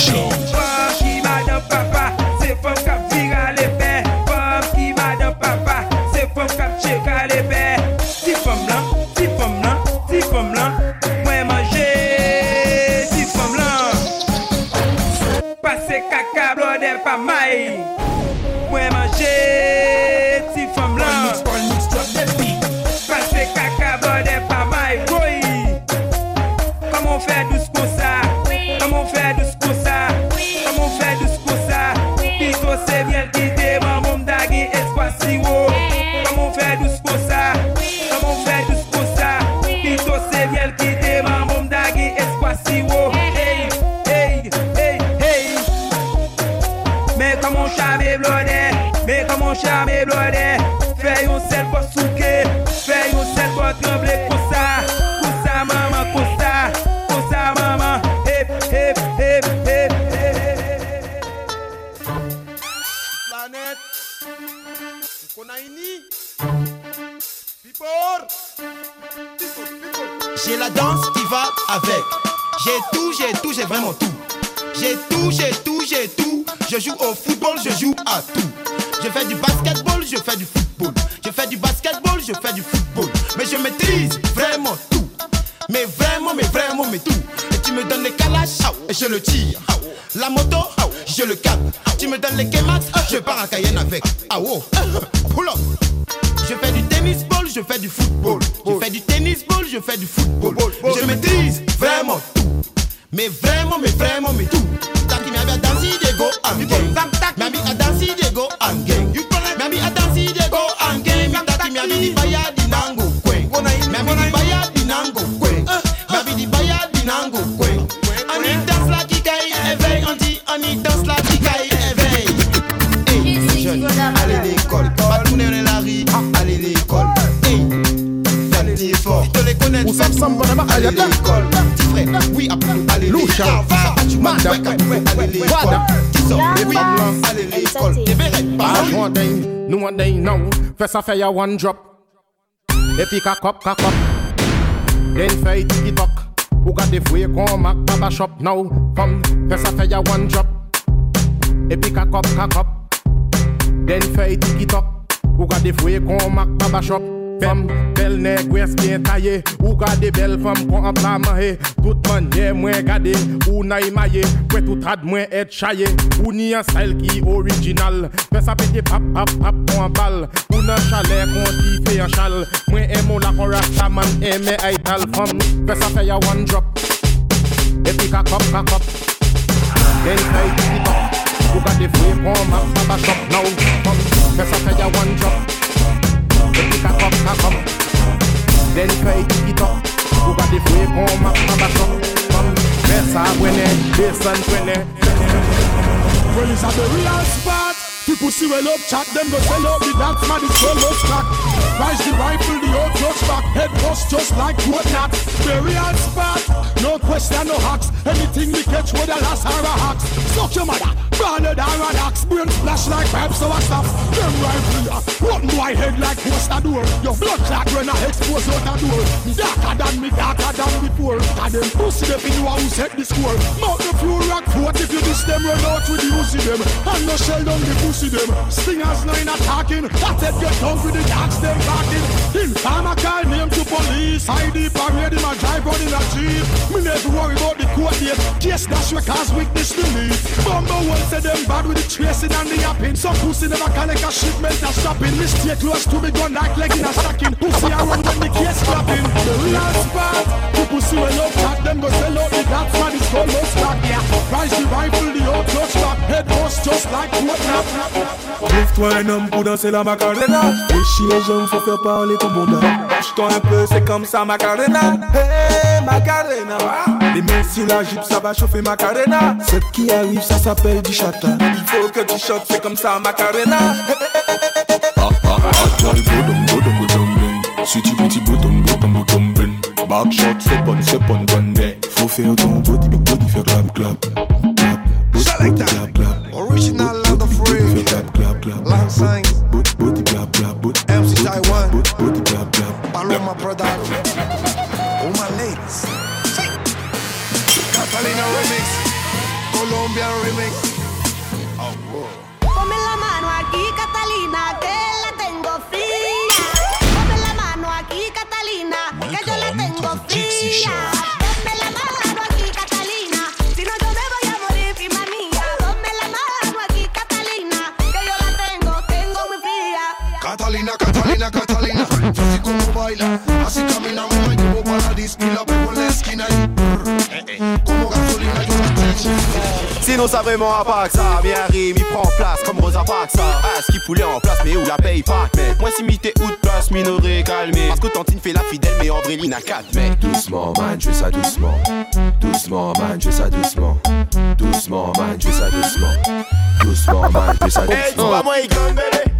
show. Shamir First a fire one drop. Epic a cup, a cup. Then fire tiki talk. Who got the way come back baba shop now? Come, First a fire one drop. Epic a cup, a cup. Then fire tiki talk. Who got the way come back baba shop? Femme, belle négresse bien taillée Ou gade belle femme qu'on en plat manger Tout manière moins gade Ou na imaye Kwe tout rad moins être chaillé Ou ni un style qui original Fais ça péter pap pap pap pour un bal. Ou nan chalet qu'on dit fait un chal Moins aimons la rasta man aimé ay tal Fais ça fait ya one drop Et puis kakop kakop Then kay tiki top Ou gade fwe kon mak baba shop now Femme, fais ça fait ya one drop Et puis kakop kakop Then kay tiki top Ou gade fwe kon mak baba shop Femme, fais ça wene Besan wene Well, it's at the real spot. People see well up chat, them go sell out the dance man, it's well up stack. Rise the rifle, the old touch back, head bust just like what not. The real spot, no question, no hacks. Anything we catch with a last hour hacks. Suck your mother, branded iron axe, brain splash like pipes, so I stop. Them rifle, ya, one boy head like poster door. Your blood clot when I expose out the door. Darker than me, darker than before. And them pussy, they feel who set the score. Mount the few rock fort if you diss them, run out with the pussy them. And no shell down the pussy them. Stingers nine attacking. That head get down with the dogs them barking. In time I call name to police. ID parade him a drive on in a jeep. Me never worry about the court date. Case dash cause witness me. Bumble one say them bad with the tracing and the yapping. Some pussy never collect a shipment a stopping. Me stay close to me gun like leg in a stocking. Pussy a run when the case clapping. The real spot. The pussy when love chat them go sell out the dogs man it's called no stock. Yeah. Rise the rifle the old clutch back. Head bust just like what nap. Trouve-toi un homme pour danser la macarena. Déchire les jambes, faut faire parler ton bonheur Bouge-toi un peu, c'est comme ça macarena. Hey macarena. Les mains sur la jupe, ça va chauffer macarena. Ce qui arrive, ça s'appelle du chata. Il faut que tu chantes, c'est comme ça macarena. Ah ah ah, bling Sweetie petit bling Back shot, c'est bon, c'est bon, bon mais Faut faire ton body, body, faire clap clap Clap, clap clap. Original. Body, clap clap clap Lang Sang. Body, body, clap clap body, MC Taiwan. body, body, clap clap Paloma production. All my ladies. Catalina remix. Colombian remix. Oh, whoa. Ponme la baila, así camina, me la llevo para la disco y la pego en la esquina y como gasolina yo la tengo. Sinon ça vraiment à pas que ça Bien rime, il prend place comme Rosa Parks. Ça Ah ce qui poulet en place mais où la paye pas Mais moi si m'ité ou de place minoré calmé. Parce que Tantine fait la fidèle mais Andréline a 4 mais Doucement man, je fais ça doucement. Doucement man, je fais ça doucement. Doucement man, je fais ça doucement. Doucement man, je fais ça Eh doucement. pas moi il gomme bébé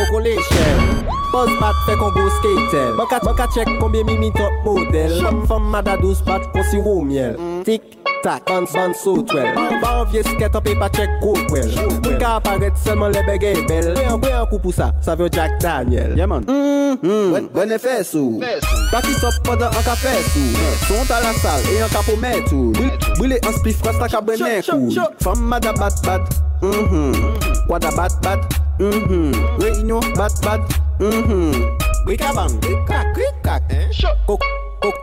Boz bat fe kon go skater. Mwen ka chek konbyen mi mi top model. Chop. Fom mada douz bat kon si ro miel. Tik tak, ban ban so twel Ba an vie sket an pe pa chek go kwel Mwen ka aparet selman le bege bel Mwen an pre an kou pou sa, sa ve Jack Daniel. Yeah man. Mm-hmm. Bwene fè sou. Baki sop poda an ka fè sou. Son ta la sal e an ka pou mè tou Bwile an spif kwa sta ka bwene kou Fom mada bat bat. Mwen Quoi da bat bat Mhm Réunion bat bat Mhm Bricabang Cric-crac cric-crac Coco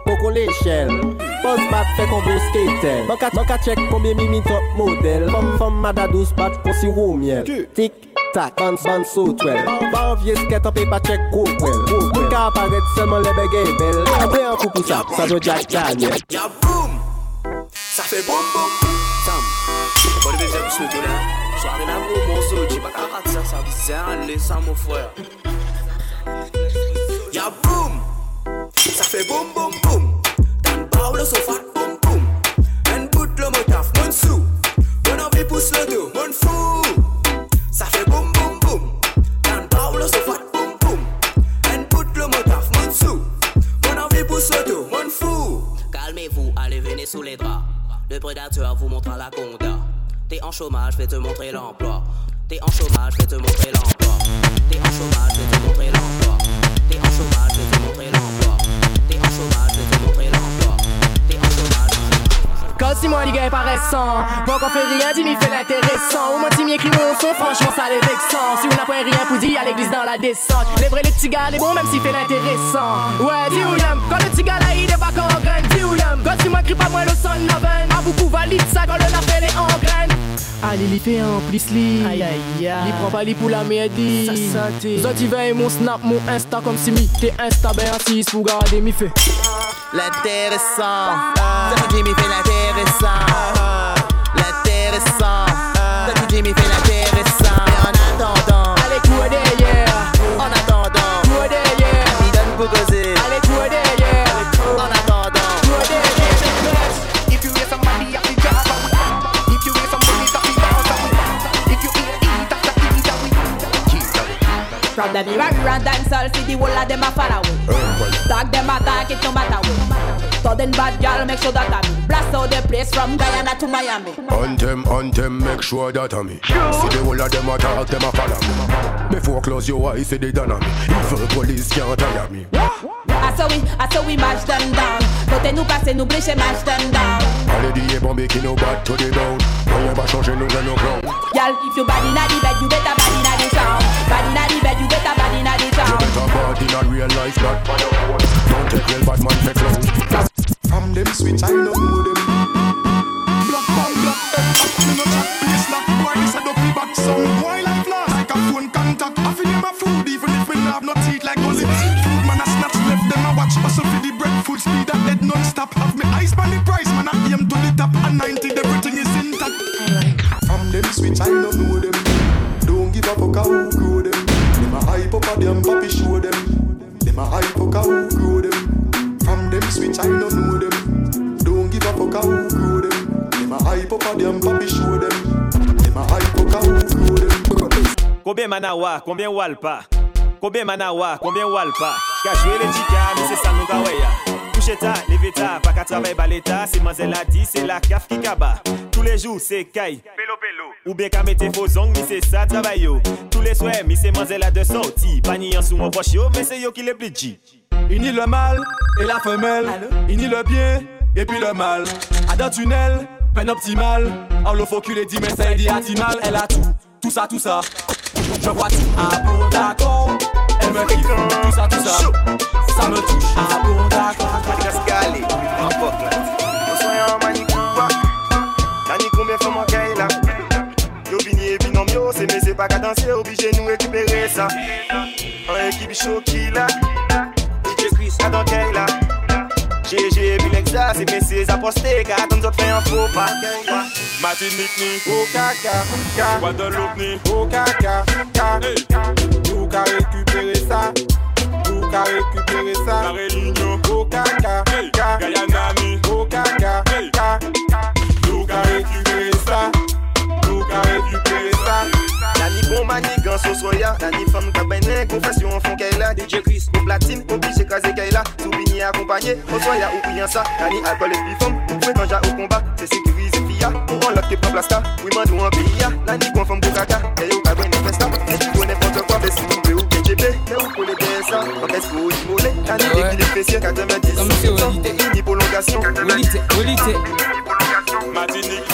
Coco l'échelle Boss bat fait combo skater Banka banka check combien mimi top modèle Femme femme mada douce bat qu'on si au miel Tic tac ban ban so twel Ba en vieux skate up et pas check Moun ka apparaître seulement les bégay belles Après un coup pour ça, ça doit Jack Daniel Ya boum Ça fait boum boum. Sam Pas de bébé pour ce là Soirée qu'à rater ça Ça bizarre ça mon frère. Ya boum! Ça fait boum boum boum. Dan bao le sofa boum boum. En bout le motaf mon sou. Mon envie pousse le dos mon fou. Ça fait boum boum boum. Dan bao le sofa boum boum. En bout le motaf mon sou. Mon envie pousse le dos mon fou. Calmez-vous, allez venez sous les draps. Le prédateur vous montrera la compta. T'es en chômage, vais te montrer l'emploi. T'es en chômage, vais te montrer l'emploi. T'es en chômage, vais te montrer l'emploi. T'es en chômage, je vais te montrer l'emploi. T'es en chômage, je vais te montrer l'emploi. T'es en chômage. Quand si moi les gars est récent Pas qu'on fait rien, dis m'y fait l'intéressant Ou moi si m'y écrit mon son, franchement ça les vexant Si on n'a pas rien pour dire à l'église dans la descente Les vrais les petits gars, les bons même s'il fait l'intéressant Ouais, dis William, quand le petit gars là il débarque en graine Dis William, quand moi crie pas moi le son de la veine A beaucoup valide ça quand le appel est en graine Allez les fais en plus les Aïe aïe aïe. Les prends pas les poules à merdi Ça santé Zoti veille mon snap mon insta comme si mi T'es insta ben assis pour garder mi feux L'intéressant ah. T'as dit mi fait l'intéressant L'intéressant T'as dit mi fait From the mirror and dancehall, see the whole of them a follow Tag them attack, it no matter what Sudden bad girl, make sure that I me Blast out the place from Guyana to Miami Anthem, anthem, make sure that I'm. See the whole of them attack, them a follow me. Before close your eyes, see the on me. Evil police can't tire me. I saw we, I saw we mash them down Côté nous passer, nous blécher, mash them down Allez dire bon qui nous bat to the ground. Rien va changer nous nos ground. Girl, if you body na the bed, you better body na the town Body na the bed, you better body na the You town better bad in a real life, not man of one. Don't take real bad man for clown. From them switch, I don't know them. Black man, black them. Me no chat place lock. Boy, this a dopey back some. Boy like flash, like a phone contact. I feel them a food, even if we no have no teeth like gully. Food man a snatch left them a watch. Hustle for the bread, food speed that dead non-stop. Have me eyes on the price, man. I aim to the top. And 90, everything is intact. From them switch, I don't know them. Don't give a fuck how them. Combien manawa, combien walpa Combien manawa, combien walpa Ka joué les chicas, mais c'est ça nous gaweya Couche ta, leve ta, pas qu'à travailler baleta C'est mazel a dit, c'est la caf qui kaba Tous les jours c'est caille Ou bien qu'à mettre vos ongles, mais c'est ça travail yo Tous les soirs, mais c'est mazel a de sortie Pas ni en sous mon poche yo, mais c'est yo qui les plus G Unis le mâle et la femelle. Unis le bien et puis le mal. À d'un tunnel, peine optimale. En le faux cul dit mais c'est dit Atimal. Elle a tout, tout ça, tout ça. Je vois tout. Ah bon, d'accord. Pas Martinique ni caca. Guadeloupe ni caca. Nous qu'à récupérer ça. Nous qu'à récupérer ça. La Réunion au nan sou soya Nan di fam ka bay nen konfesyon fon kay la DJ Chris pou platine, oblige kaze kay la Soubini soya ou priyan sa Nan ni alkol espi fam, ou pwen tanja ou komba Se sekurize fiya, ou an lot ke pran plasta Ou iman nou an piya, nan ni konfam kou kaka E yo ka bay nan festa, e di konen pante kwa Besi mou pe ou KGB, e ou pou ni 90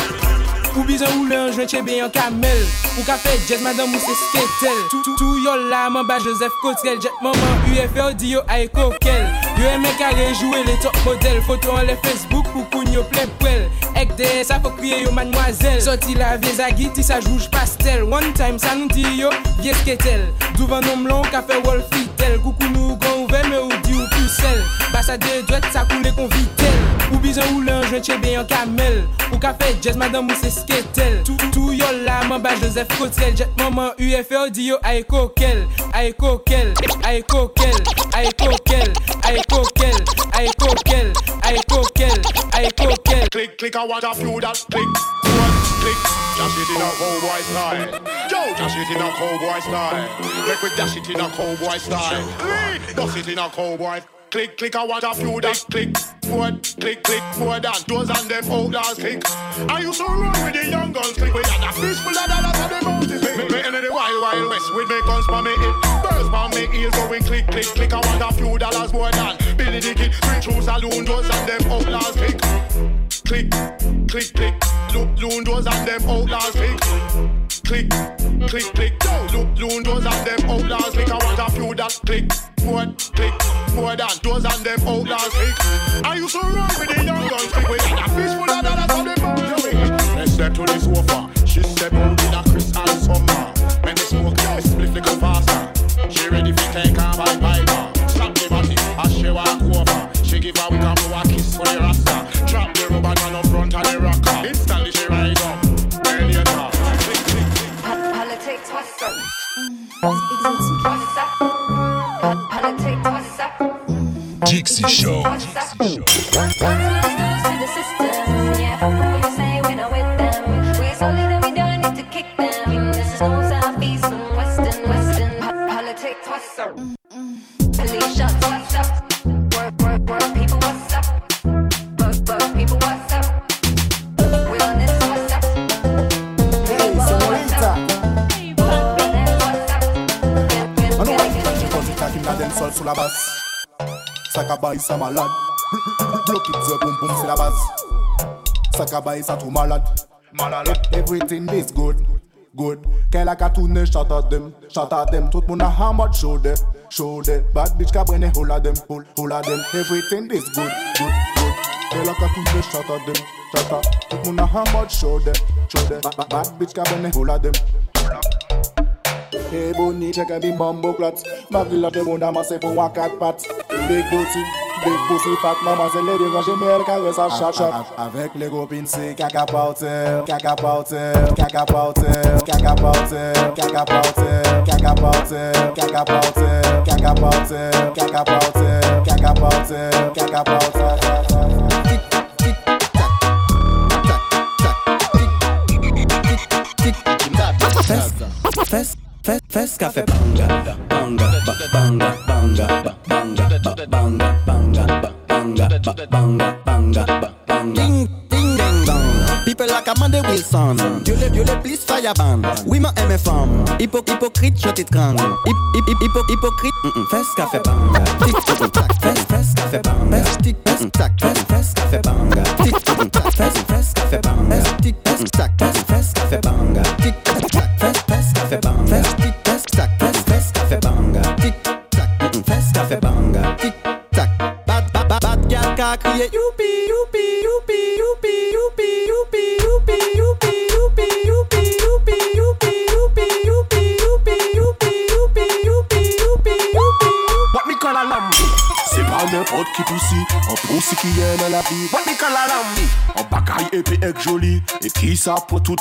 Ou bizan ou lan, jwen chebe yon kamel. Ou ka fe jet, madame ou se sketel. Tou yo la, man ba Joseph Cotrel Jet maman, UFO di yo a kokel. Yo eme kare, jowe le top model. Foto an le Facebook pou koun yo ple pwel Ek de, sa fok kriye yo manwazel Soti la vie zagi, ti sa jouj pastel. One time, sa nou di yo, vie sketel. Douvan nom lon, ka fe wol fitel. Koukou nou go di ou pusel Basa de dwet sa koule kon Ou bizan ou le joint chebe yon kamel Ou ka fe jazz sketel Tout, tout yo la man ba Joseph Cotrel Jet maman UFO di yo ay kokel Ay kokel, ay kokel, ay kokel, ay kokel, ay kokel, ay kokel, ay kokel Click, click, I a that click. One, click. Dash it in a cowboy style. Yo, dash it in a cowboy style. Make we dash it in a cowboy style. Dash it in a cowboy. Click, click. I want a few that click. Forward, click, click, forward and those and them outlaws click. I used to run with the young guns click. We had a fish full of dollars on the mountains. Me, me enter the wild, wild west with me guns for me hip. Birds for me ears going click, click, click. I want a few dollars more than Billy Dicky. Swing through saloon doors and them outlaws click. Click, click, click. Loon doors and them outlaws click. Click, click, click. Look, loon doors and them outlaws click. I want a few that click. More, click, more than those and them outlaws click. I used to run with the young guns click. We had a fish full of dollars on the mountain. Ça tout malade Malade Everything is good Good. Qu'elle a qu'à tourner, shout at them Shout at them. Tout moun a hammered, show them Show them Bad bitch ka brene, hold them Hold, hold them. Everything is good Good, good. Qu'elle a qu'à tourner, shout at them Shout at Tout moun a hammered, show them Show them Bad, bitch ka brene, hold them. Hey Bonnie, check a bim bumbo clot Magli la te bunda masse pou un cat pat. Big booty, Big pussy fat mademoiselle les déranger mais elle caresse à chaque Avec les copines c'est caca Caca Caca Caca Caca Caca Caca Caca Caca Caca Caca Fes, fes, fes banga, ba banga, banga, banga. Ding, ding, ding, dong. People like Amanda Wilson. You live, you live, please fireband. Oui, ma aime femme. Hypo, hypocrite, je t'ai crang. Hip, hip, hip, hypocrite. Mm -mm. Fais ce banga. Tic, tic, tac, fais, fais ce qu'a banga. Fais, tic, fais, tac, fais, fais banga. Tic, tic, tac, fais, fais banga. Fais, tic, tac. a kriye Youpi, youpi, youpi, youpi, youpi, youpi, youpi, youpi, youpi, youpi, youpi, youpi, youpi, youpi, youpi, youpi, youpi, youpi, youpi, youpi Wat mi kal alam? Se pa nèpot ki pousi, an pousi ki yè nan la bi Wat mi kal alam? An bagay epi ek joli, e ki sa potout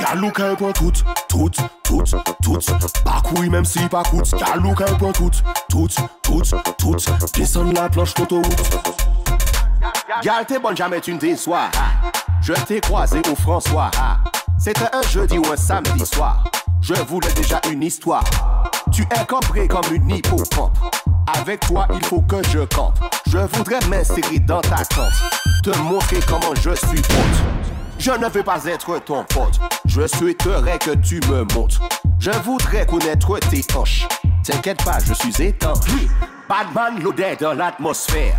Yalou ka e pon tout, tout, tout, tout Bakouy menm si pa kout Yalou ka e pon tout, tout, tout, tout Desan la planche koto wout Gal, t'es bonne, jamais tu ne déçois. Je t'ai croisé au François. C'était un jeudi ou un samedi soir. Je voulais déjà une histoire. Tu es cambré comme une hippocampe. Avec toi, il faut que je campe. Je voudrais m'insérer dans ta tente. Te montrer comment je suis pote. Je ne veux pas être ton pote. Je souhaiterais que tu me montres. Je voudrais connaître tes hanches. T'inquiète pas, je suis éteint. Batman l'odeur dans l'atmosphère.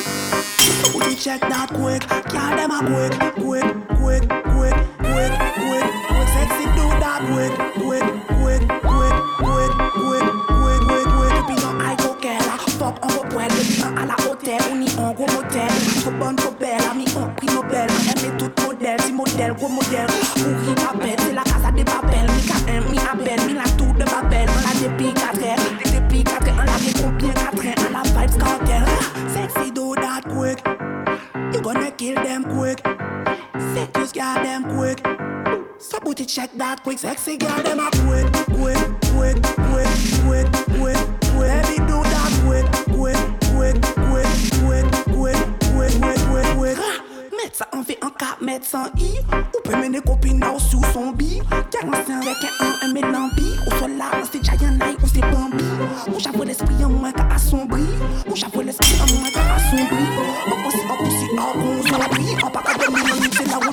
Check that quick? Kill them a quick, quick, quick, quick, quick, quick, quick. Sexy do that quick, quick, quick, quick, quick, quick, quick, quick, quick. Depuis non aïe coquelle, fuck on va poil depuis un à la hôtel, on y en gros motel. Trop bonne, trop belle, ami en prix Nobel. Aimé tout modèle, si modèle, gros modèle. Pour qui m'appelle, c'est la casa des papels. Mi KM, mi appelle, mi la tour de Babel. On l'a depuis Gonna kill them quick. Seduce girl them quick. So booty check that quick. Sexy girl them a quick, quick, quick, quick, quick, quick, quick. Baby do that quick. Ça en fait un ka met sans i Ou peut mener copine au sou son bi Karansen rek en an, en menan bi Ou sol la, an se jayan nay, ou se bambi Ou javou l'esprit an mwen ka asombri Mou javou l'esprit an mwen ka asombri An konsi an pousi an kon zombri An pa ka demi, an mou se la ou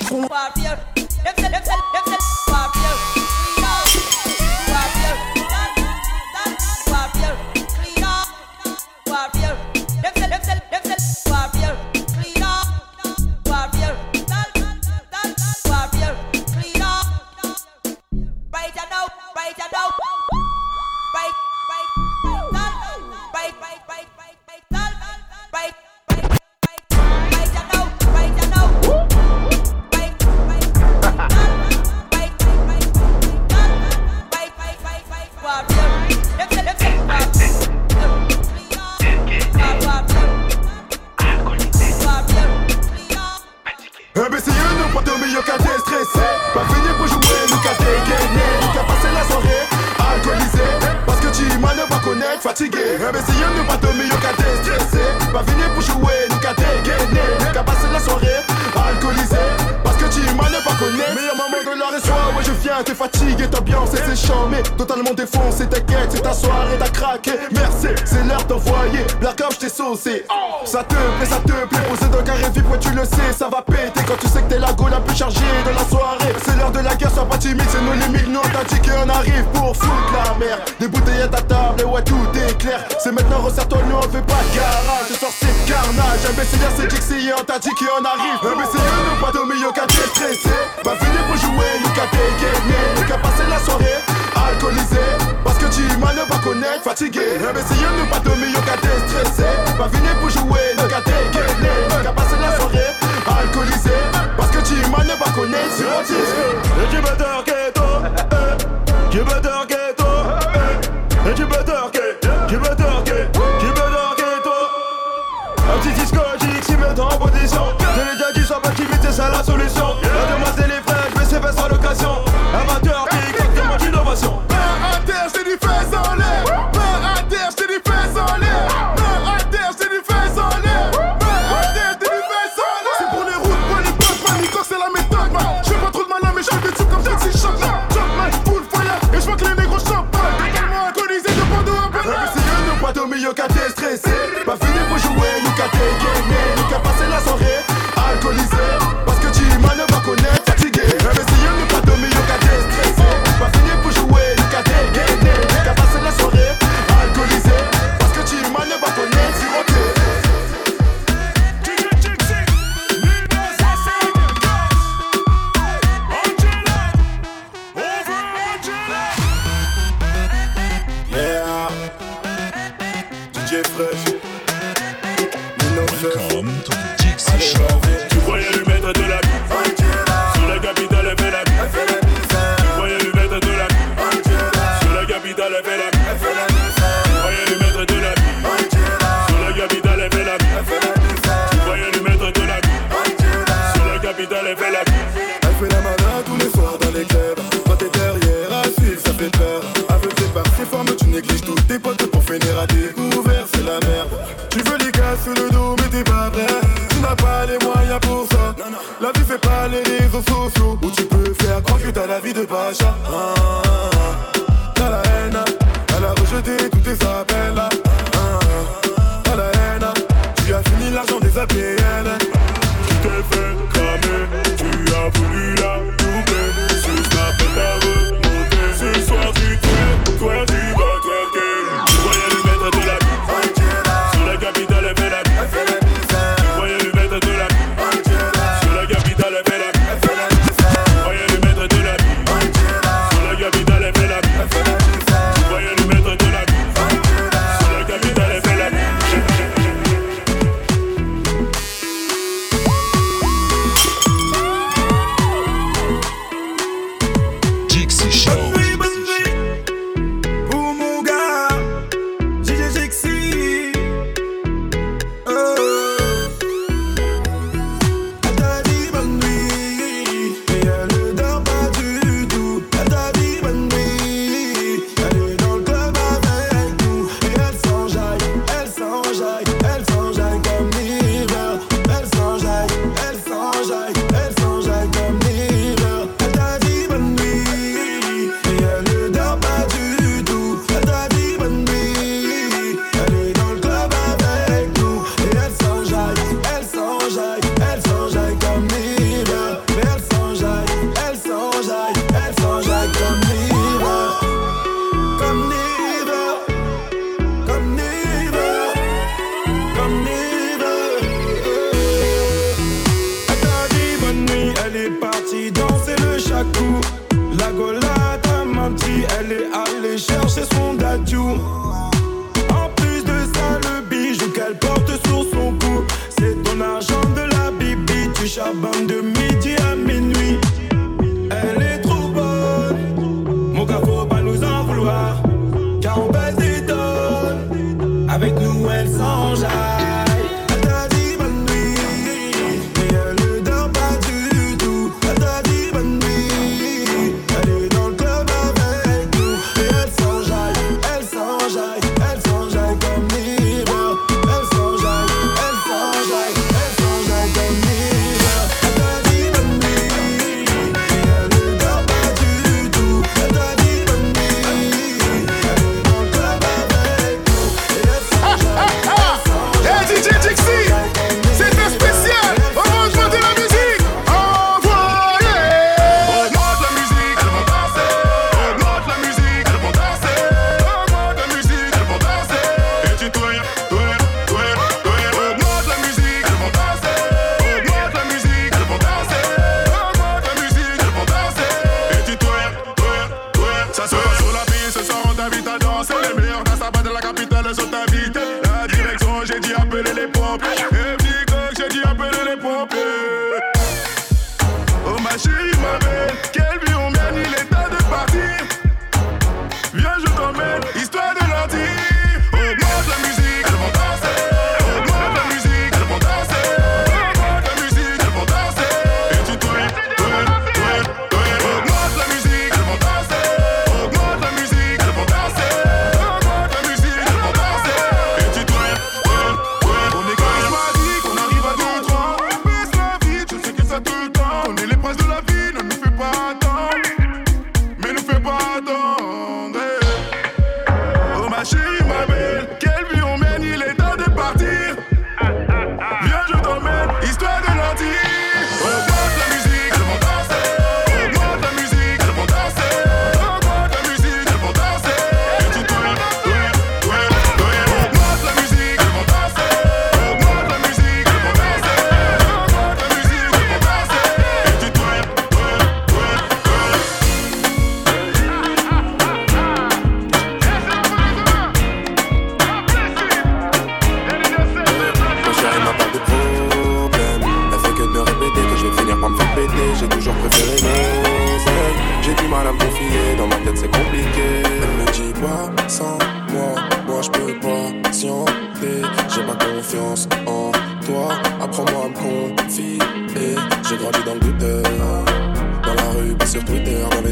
pra gente dar o. Ça te plaît, ça te plaît, posé dans le carré vip, ouais tu le sais, ça va péter. Quand tu sais que t'es la go la plus chargée de la soirée. C'est l'heure de la guerre, sois pas timide, c'est nos limites, nous T'as dit qu'on arrive pour foutre la merde. Des bouteilles à ta table, et ouais tout est clair. C'est maintenant resserre-toi, nous on fait pas de garage, je sors c'est carnage, imbécile c'est Dixie, on t'a dit qu'on arrive.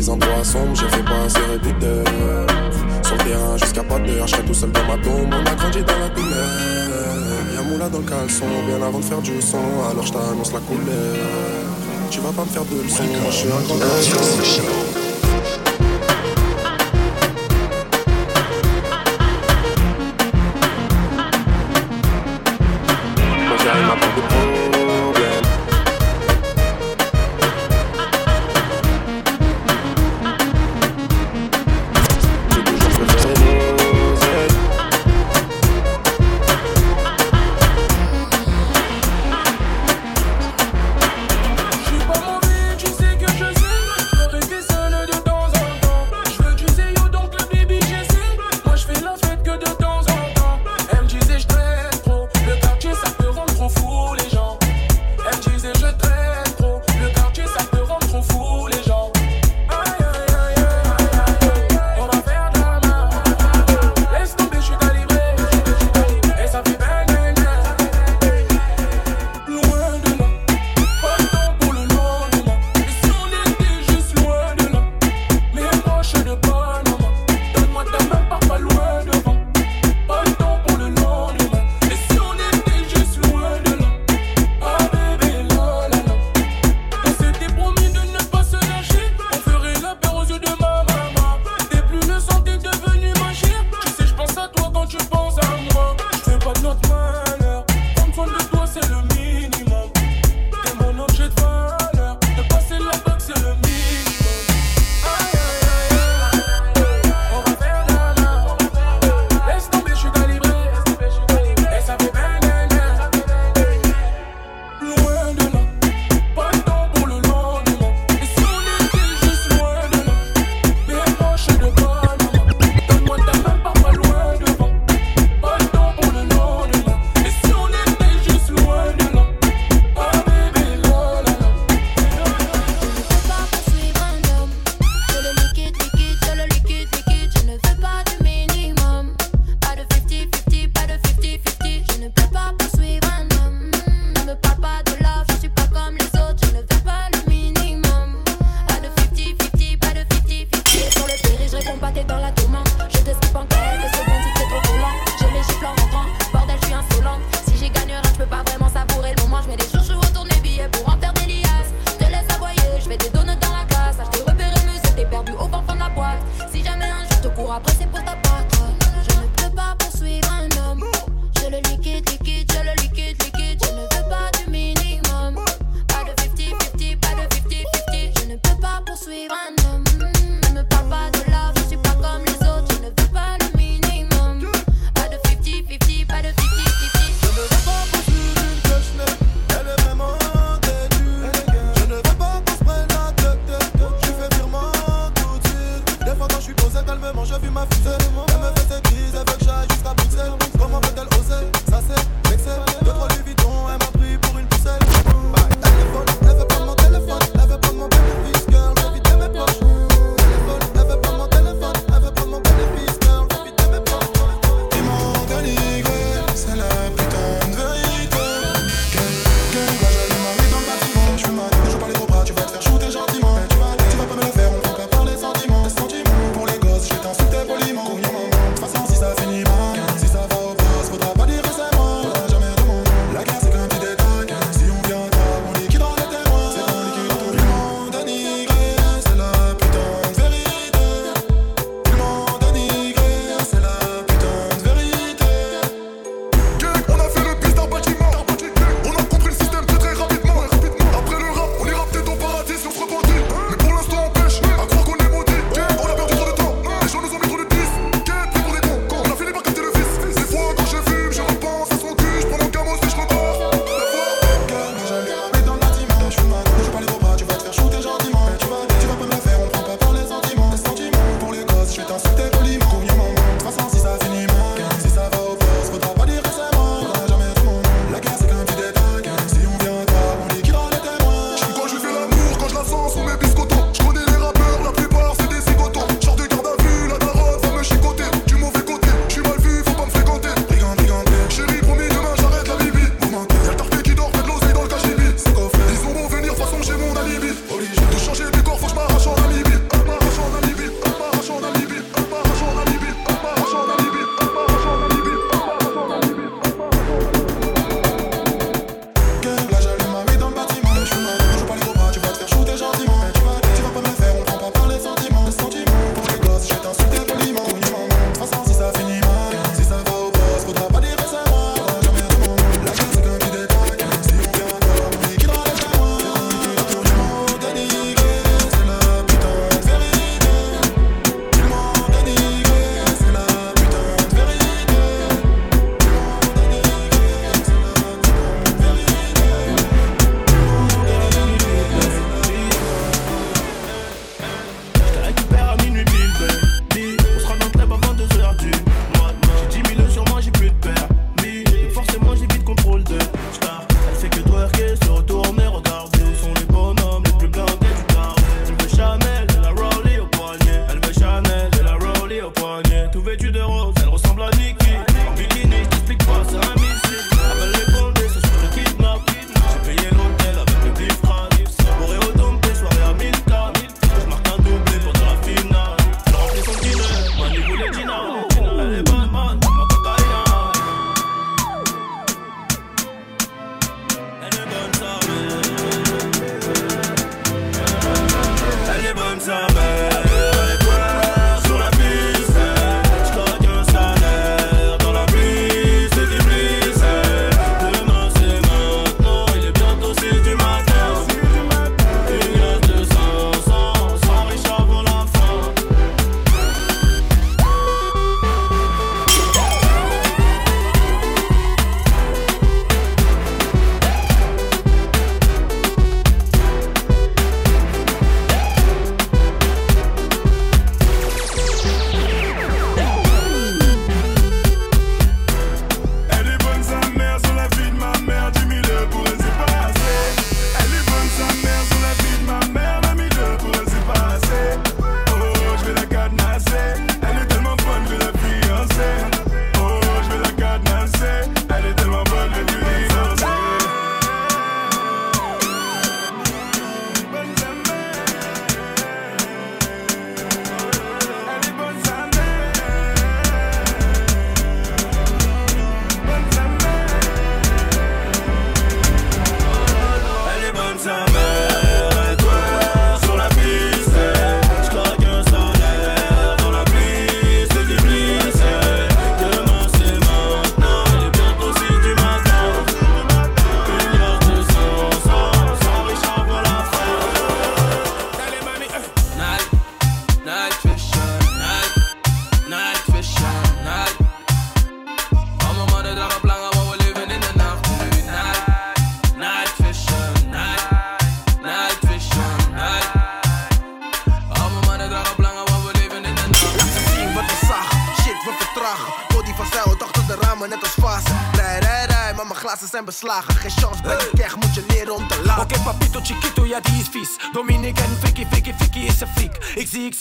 des endroits sombres, j'ai fait pas assez répéter. Sur le terrain jusqu'à pas d'heure, je tout seul dans ma tombe, on a grandi dans la douleur. Y'a moula dans le caleçon, bien avant de faire du son, alors je t'annonce la couleur. Tu vas pas me faire de leçons, moi je suis un grand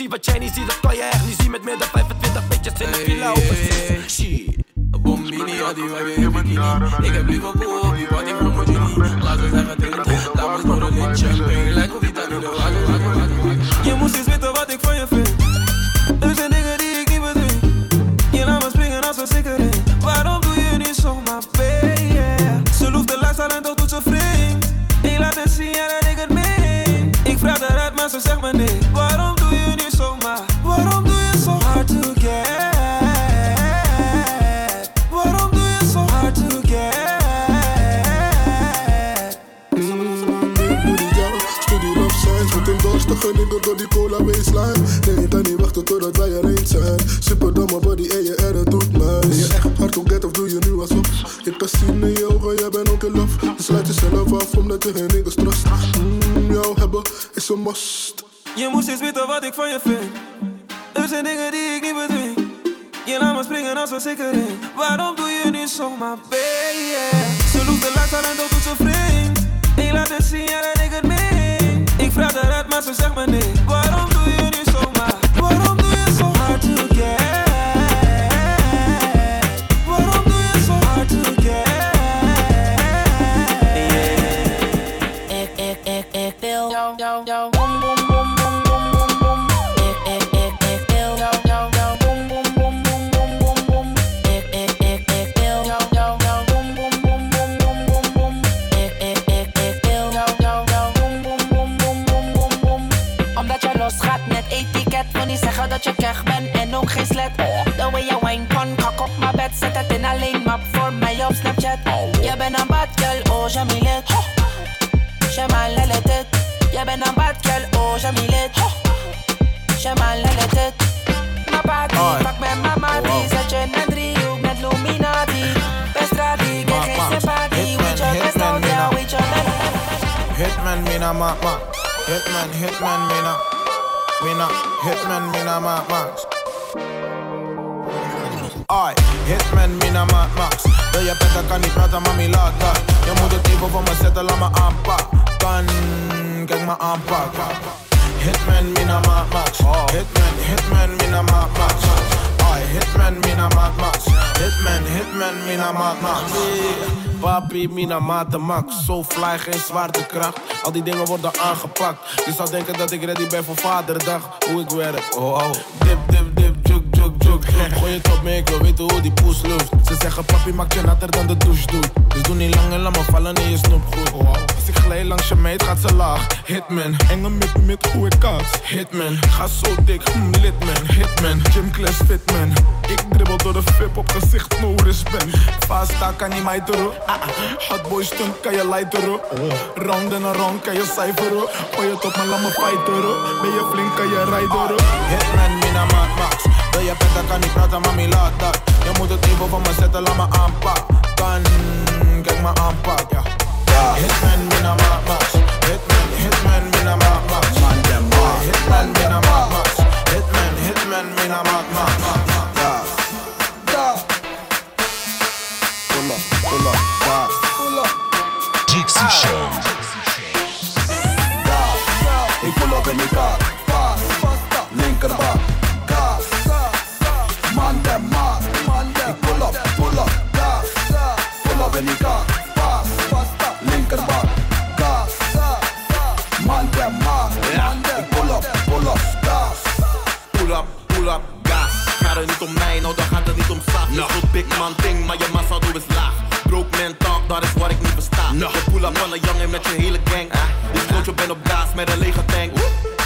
Ik zie, ik Hitman, mina, ma, ma. Hitman, hitman, mina. Mina, hitman, mina, ma, max. Ai, hitman, mina, ma, max. Wil je petten, kan niet praten, mami, laat dat. Je moet het even voor me zetten, laat me aanpakken. Kijk me aanpakken. Hitman, mina, ma, max. Hitman, hitman, mina, ma, max. Ai, hitman, mina, ma, max. Hitman, hitman, mina, ma, max. Papi, mina, mate, max. Zo fly, geen zwaartekracht. Al die dingen worden aangepakt. Je zou denken dat ik ready ben voor vaderdag. Hoe ik werk, oh oh. Dip, dip, juk. Gooi het op me, ik wil weten hoe die poes lucht. Ze zeggen papi, maak je natter dan de douche doet. Dus doe niet lang en laat me vallen in je snoep goed. Als ik glij langs je meid, gaat ze laag. Hitman, enge mit, hoe ik kaats. Hitman, ga zo dik, hm, litman. Hitman, gymclass fitman. Ik dribbel door de fip op gezicht, no respect. Fasta kan niet mij door. Hotboy stunt kan je lighteren. Round en round kan je cijferen. Gooi het op mijn lamme fighteren. Ben je flink, kan je rijden. Hitman, mina, max. Wil je petten, kan niet praten, mami, laat dat. Je moet het even voor me zetten, laat me aanpakken. Kijk me aanpakken. Hitman, mina, maat, max. Hitman, hitman, mina, maat, max. Hitman, maat, max. Hitman, hitman, mina, maat, max. Big man ding, maar je massa doe is laag. Broke man talk, dat is wat ik niet versta. Je pull up van een jongen met je hele gang. Je sloot je bent op gas met een lege tank.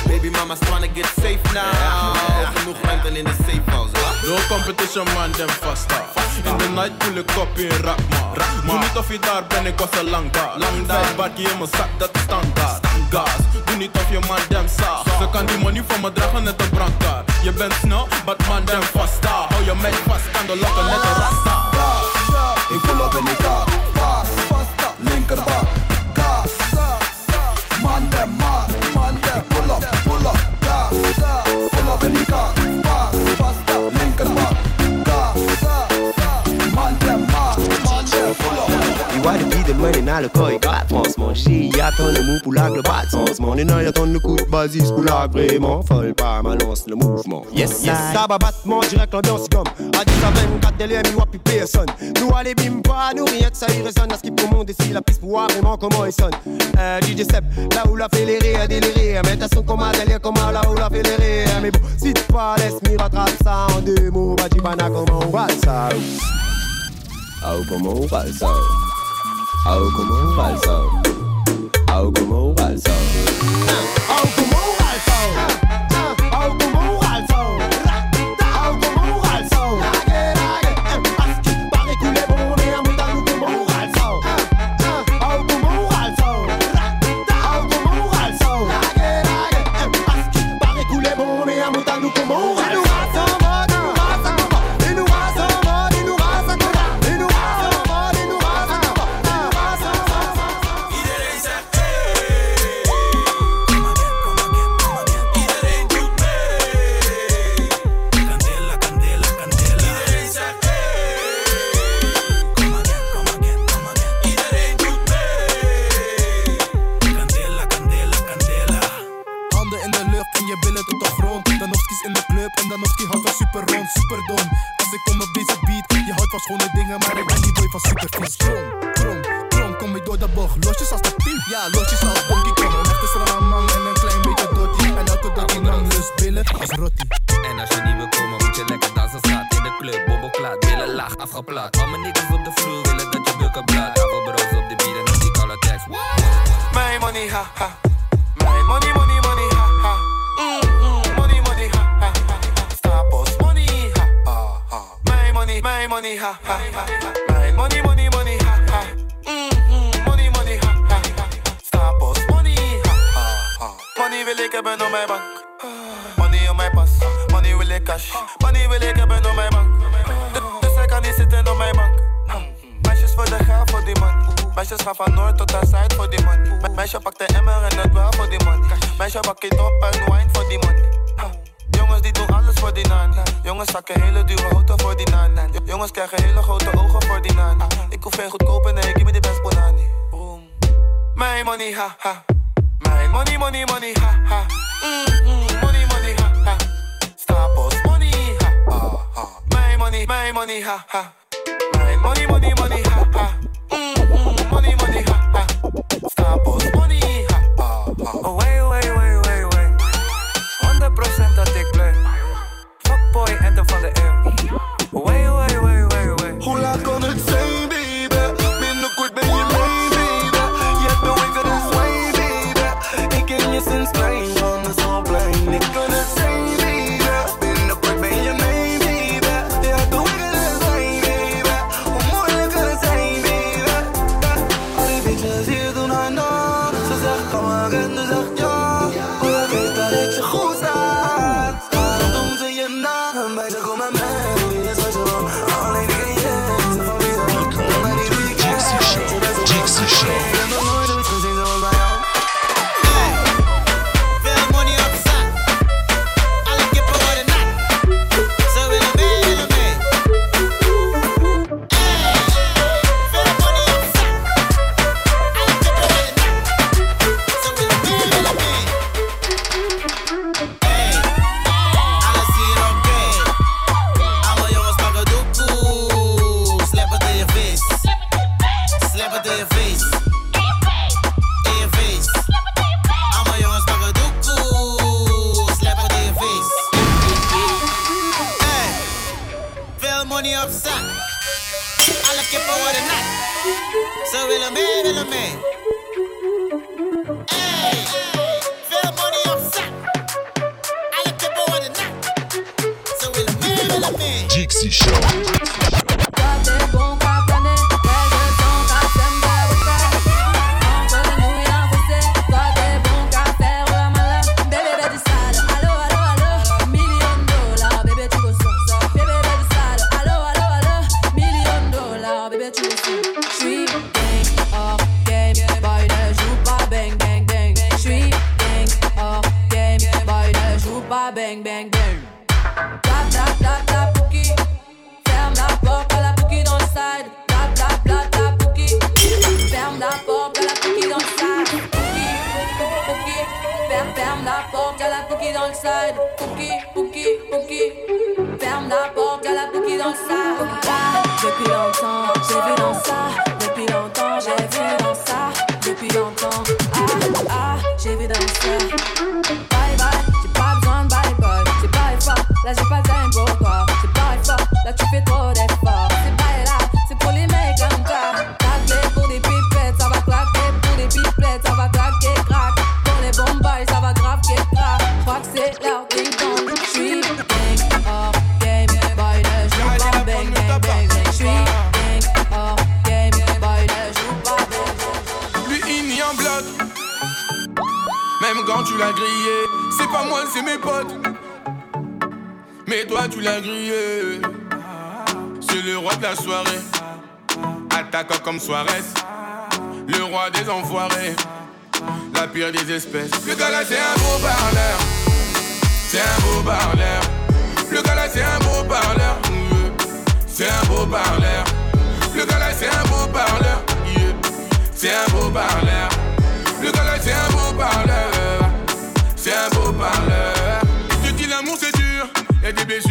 Baby mama's tryna get safe now. No competition man, dem vast af. In de night pull ik op in rak maar. Doe niet of je daar ben, ik was al lang daar. Lang daar, bakje in mijn zak, dat is standaard. Gas, doe niet of je man dem saag. Ze kan die money van me dragen, net een brandkaart. Je bent snel, but man dem vast daar. Hou je meid vast, kan de lokken net een rasta. Ik pull up in die fast, linkerbak, le corps, quatre France, mon chien, y a ton amour pour la globale sens, mon énorme, y a ton le coup de basis pour la vraiment, folle pas, balance le mouvement. Yes, yes, ça va battement, direct l'ambiance gomme. À 10 à 24, télé, mi wa plus personne. Nous allez bim pas, nous rien que ça y résonne, à ce qui pour monde ici, la piste pour voir vraiment comment il sonne. Euh, DJ Seb, là où la les rires, délirer, mais t'as son comment délire, comment là où la rires, mais bon, si tu pas laisse mi rattrape ça en deux mots, bah tu comment on va ça? Ah, comment on va ça? Algo como un falso. Algo como. Algo como. Super rond, super dom. Als ik kom op deze beat, je houdt van schone dingen, maar ik ben die boy van super vies. Krom, krom, krom, kom ik door de bocht. Losjes als de piep, ja, losjes als Donkey Kong. Een echte man en een klein beetje dotty. En elke dotty lang lust billen als rotti. En als je niet wil komen, moet je lekker dansen straat in de club. Bobbelklaat, billen laag, afgeplaat. Al mijn niggas op de vloer willen dat je bukken blaad. Hou bros op de beat en dan die alle tekst. My money, ha ha ha ha. My money, money, money, ha ha. Mm, mm, money, money, ha ha ha. Stapels money, ha ha ha. Money wil ik hebben op mijn bank. Money op mijn pas. Money wil ik cash. Money wil ik hebben op mijn bank. Dus hij kan niet zitten op mijn bank. Meisjes voor de gaaf voor die man. Meisjes gaan van noord tot aan zuid voor die man. Me- Meisje pakt de emmer en het wel voor die man. Meisje pak het op en wine voor die man. Jongens die doen alles voor die naan. Jongens zakken hele dure auto voor die naan. Jongens krijgen hele grote ogen voor die naan. Ik hoef geen goedkope, nee, give me the best bonani. My money, ha ha. My money, money, money, ha ha. Mm, mm, money, money, ha ha. Stapels money, ha ha. My money, my money, ha ha. My money, money, money, ha ha. Mm, mm, money, money, ha ha. Stapels money, ha ha ha. C'est le roi de la soirée Attaquant comme Suarez Le roi des enfoirés La pire des espèces Le gars là c'est un beau parleur C'est un beau parleur Le gars là c'est un beau parleur C'est un beau parleur Le gars c'est un beau parleur. C'est un beau parleur. Le gars c'est un beau parleur. C'est un beau parleur. Je dis l'amour, c'est dur, y'a des blessures.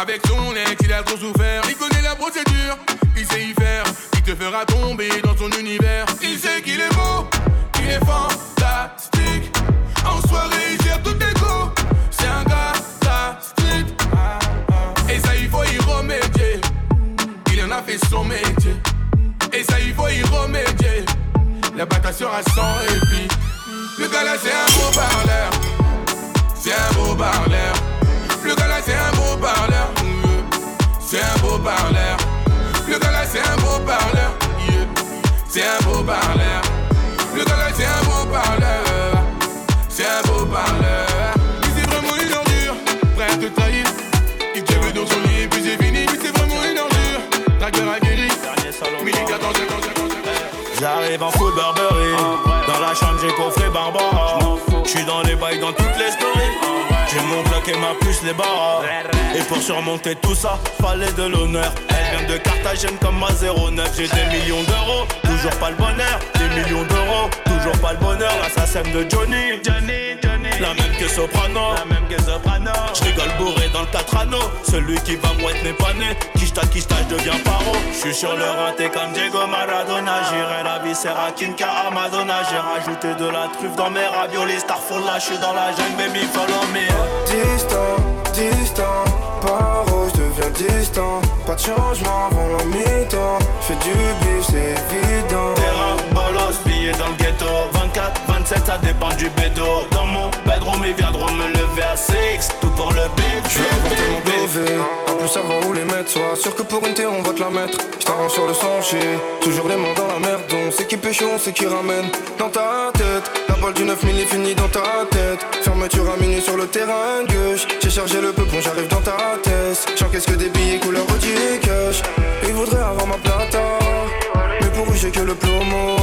Avec son ex, il a trop souffert. Il connaît la procédure, il sait y faire. Il te fera tomber dans son univers. Il sait qu'il est beau, qu'il est fantastique. En soirée, il gère les go. C'est un gars, street. Et ça, il faut y remédier. Il en a fait son métier. Et ça, il faut y remédier. La bataille sera sans répit. Le gars là, c'est un beau parleur. C'est un beau parleur. Le gars là, c'est un beau parleur. C'est un beau parleur. Le gars là, c'est un beau parleur. Yeah. C'est un beau parleur. Le gars là, c'est un beau parleur. C'est un beau parleur. Mais c'est vraiment une ordure. Prêt à te trahir. Il te veut dans son lit et puis c'est fini. Mais c'est vraiment une ordure. Dragueur aguerri. Militaire dans J'arrive en foot Burberry Dans la chambre j'ai coffré Barbara J'suis dans les bails dans toutes les stories. J'ai mon bloc et ma puce les barres. Et pour surmonter tout ça, fallait de l'honneur. Elle vient de Carthagène comme ma 09 J'ai des millions d'euros, toujours pas le bonheur Des millions d'euros, toujours pas le bonheur L'assassin de Johnny. La même que Soprano. La même que Soprano. J'rigole bourré dans le 4 anneaux Celui qui va mouette n'est pas né. Kishta Kishta j'deviens paro. J'suis sur le raté comme Diego Maradona. J'irai la viscère à Kinka à Madonna. J'ai rajouté de la truffe dans mes raviolis. Starfall là j'suis dans la jungle baby follow me. Distant, distant, paro, deviens distant. Pas de changement avant la mi-temps. J'fais du bif, c'est évident. Terrain, bolos, billets dans le ghetto 24, 27, ça dépend du bédo Dans mon bedroom, ils viendront me lever à 6 Tout pour le beat, Je vais mon en plus savoir où les mettre. Sois sûr que pour une terre on va te la mettre. J't'arrange sur le sentier, toujours les mains dans la merde. On sait qui pêche, on sait qui ramène. Dans ta tête, la balle du 9000 est finie dans ta tête. Fermeture à minuit sur le terrain gauche. J'ai chargé le peupon, j'arrive dans ta tête. J'encaisse que des billets couleur Audi cash? Ils voudraient avoir ma plata. Eux j'ai que le plomo.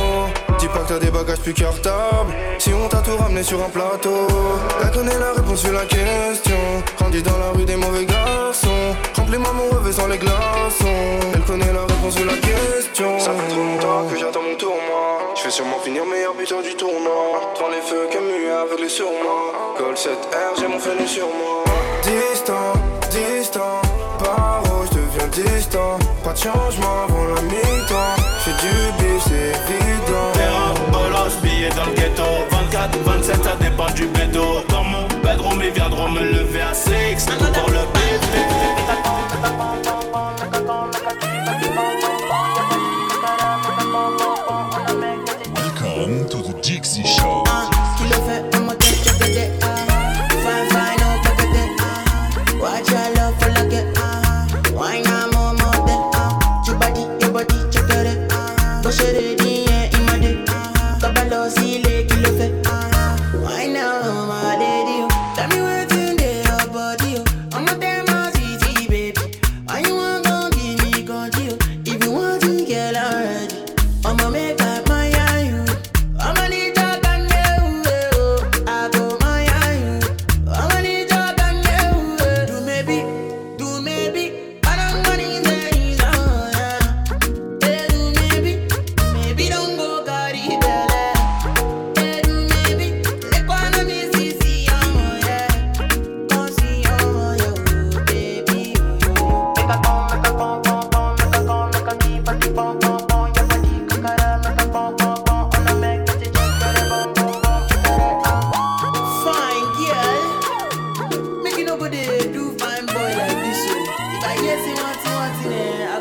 Dis pas que t'as des bagages plus cartables. Si on t'a tout ramené sur un plateau. Elle connaît la réponse vu la question. Grandis dans la rue des mauvais garçons. Remplis-moi mon revêt sans les glaçons. Elle connaît la réponse vu la question. Ça fait trop longtemps que j'attends mon tour, moi. Je vais sûrement finir meilleur buteur du tournoi. Devant les feux Camus aveuglé sur moi. Col 7R, j'ai mon fenu sur moi. Distant, distant, distant. Pas de changement avant la mi-temps. J'fais du bif, c'est évident. Terrain, bolos, billets dans le ghetto 24, 27, ça dépend du bédo Dans mon bedroom, ils viendront me lever à 6 Tout pour le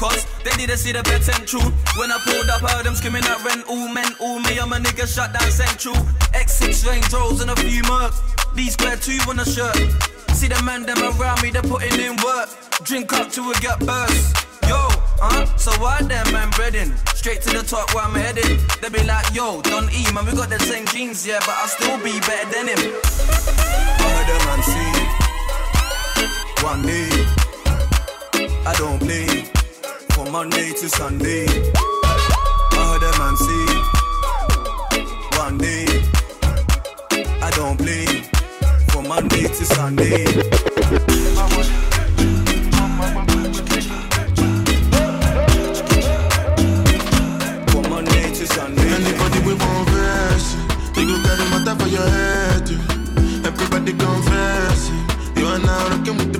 Cause they didn't see the bed and true. When I pulled up, I heard them screaming at rent. All men, all me, I'm a nigga shut down central. X6 Range Rolls and a few mercs. These square two on a shirt. See the man them around me, they're putting in work. Drink up till we get burst. Yo, huh? So why them man breading? Straight to the top where I'm heading. They be like, yo, Don E, man, we got the same jeans, yeah, but I still be better than him. Heard them and see. One day, I don't play from Monday to Sunday. I heard a man say, one day, I don't play from Monday to Sunday. From Monday to Sunday. They go matter for your head. Everybody confess, you are now rocking with the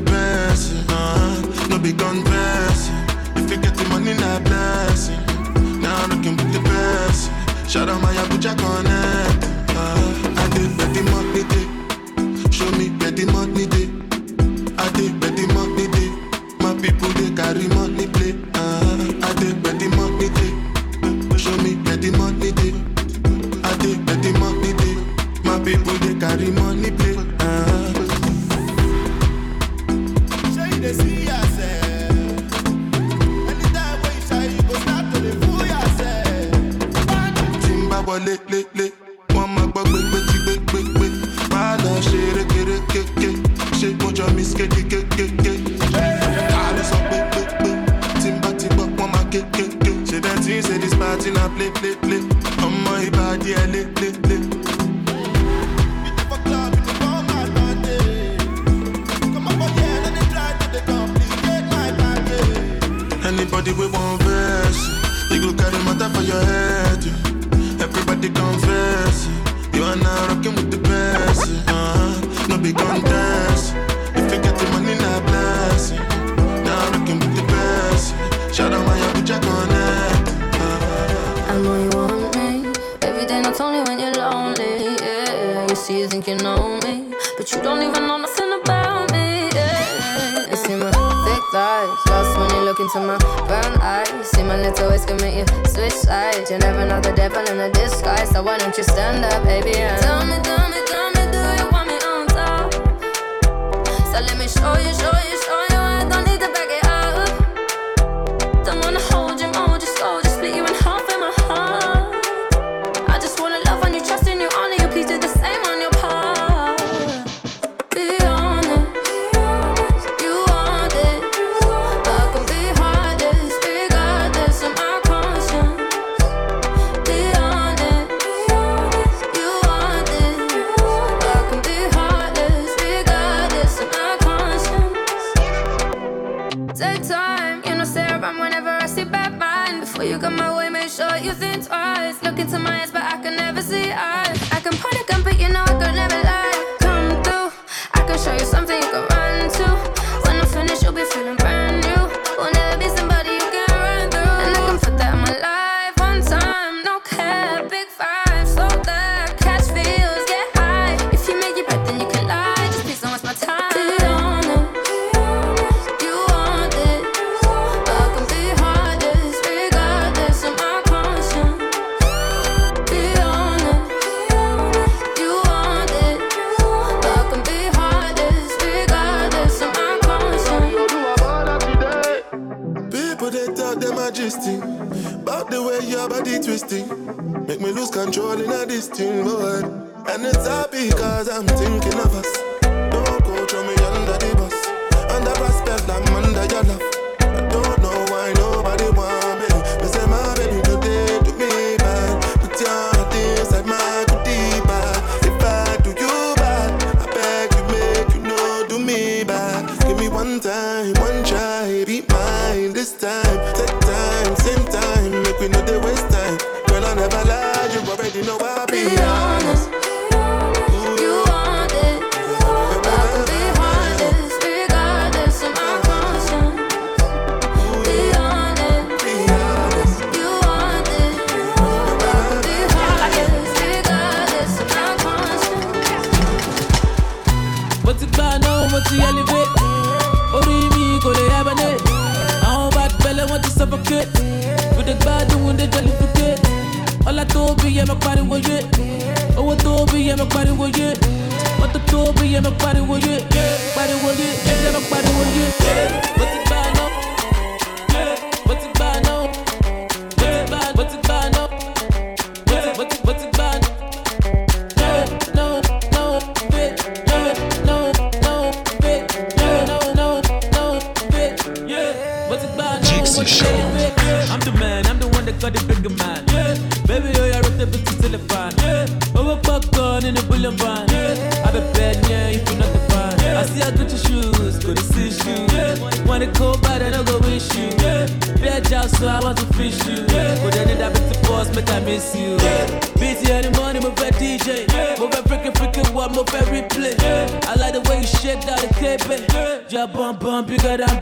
Shout out my Abuja connect. Uh, ah, I did betty money. Show me betty money. no be contest. If you get the money, not blessing. Now rocking with the best. Shout out my Abuja connect. I know you want me. Every day, not only when you're lonely. Yeah, you see, you think you know me, but you don't even know nothing about me. Yeah, it's in my thick thighs. Lost when you look into my brown eyes. See my little ways commit you switch sides. You never know the devil in a disguise. So why don't you stand up, baby? And tell me, tell me, tell me. show you, show you. pariwo yé owó tó bí yẹ mọ pariwo yé mọ́tò tó bí yẹ mọ pariwo yé pariwo yé ẹjẹ mọ pariwo yé. bump bump, you got a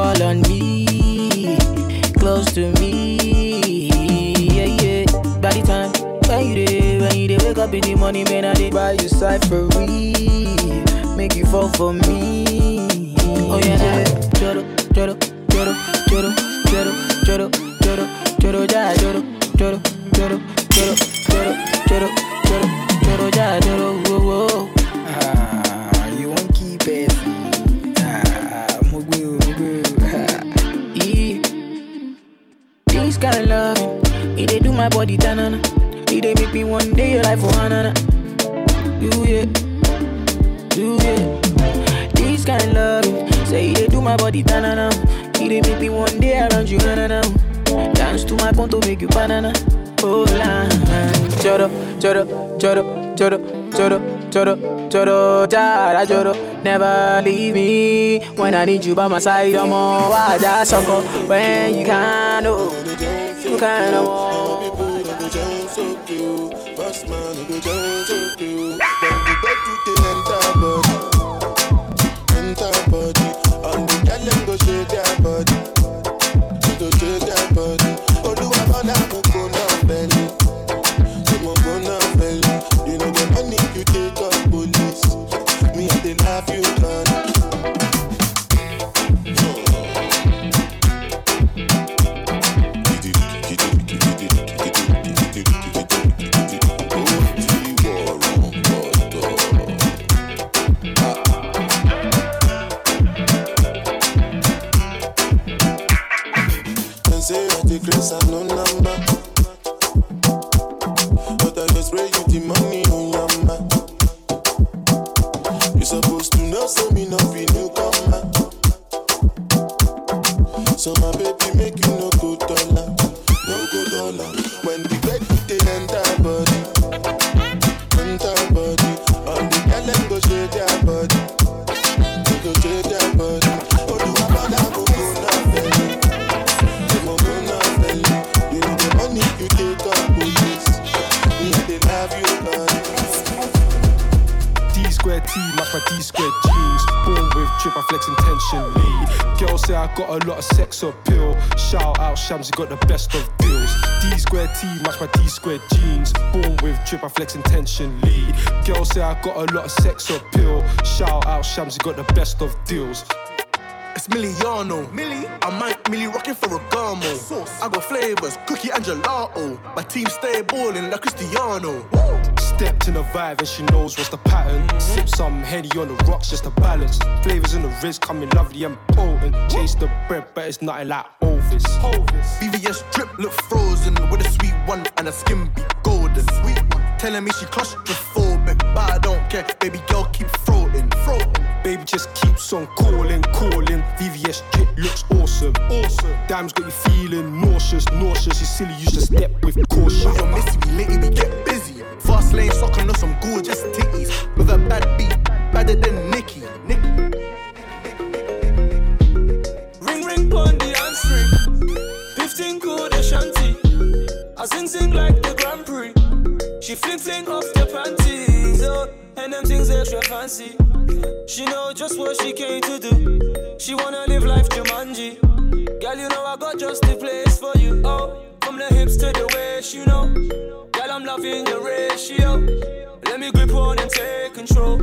fall on me, close to me. Yeah, yeah. By the time when you day, when you day, wake up in the morning, man, I did buy you side for free. Make you fall for me. Oh yeah, yeah. Joro, joro, joro, joro, joro, joro, joro, joro, ja, joro, joro, joro, joro, joro, joro, joro, joro, ja, joro. kind of loving. It they do my body tanana. It they make me one day your life for anana. Do it, do it. This kind of loving. Say it they do my body tanana. It they make me one day around you anana. Dance to my conto make you banana. Oh la, choro, choro, choro, choro, choro, choro, choro, jara, choro. Never leave me when I need you by my side. I'm all wide, I sucker when you can't. Oh kind of war. Girls say I got a lot of sex appeal. Shout out Shams, you got the best of deals. It's Miliano. Millie, I might Millie rocking for a Gamo. I got flavors, cookie and gelato. My team stay balling like Cristiano. Stepped in the vibe and she knows what's the pattern. Mm-hmm. Sip some Henny on the rocks just to balance. Flavors in the wrist coming lovely and potent. Chase the bread, but it's nothing like Ovis. VVS drip look frozen with a sweet one and a skin be golden. Sweet one. Telling me she claustrophobic, but I don't care. Baby girl keep floating, floating. Baby just keeps on calling, calling. VVS drip looks awesome, awesome. Damn's got you feeling nauseous, nauseous. You silly, you should step with caution. You're Missy, we lately we get busy. Fast lane, socking on some gorgeous titties. With a bad beat, better than Nicki. Nicki. Ring ring pon the answering. 15 cool the shanty. I sing sing like the Grand Prix. She fling fling off the panties. Oh, and them things extra fancy. She know just what she came to do. She wanna live life Jumanji. Girl, you know I got just the place for you. Oh, from the hips to the waist, you know. Girl, I'm loving your ratio. Let me grip on and take control.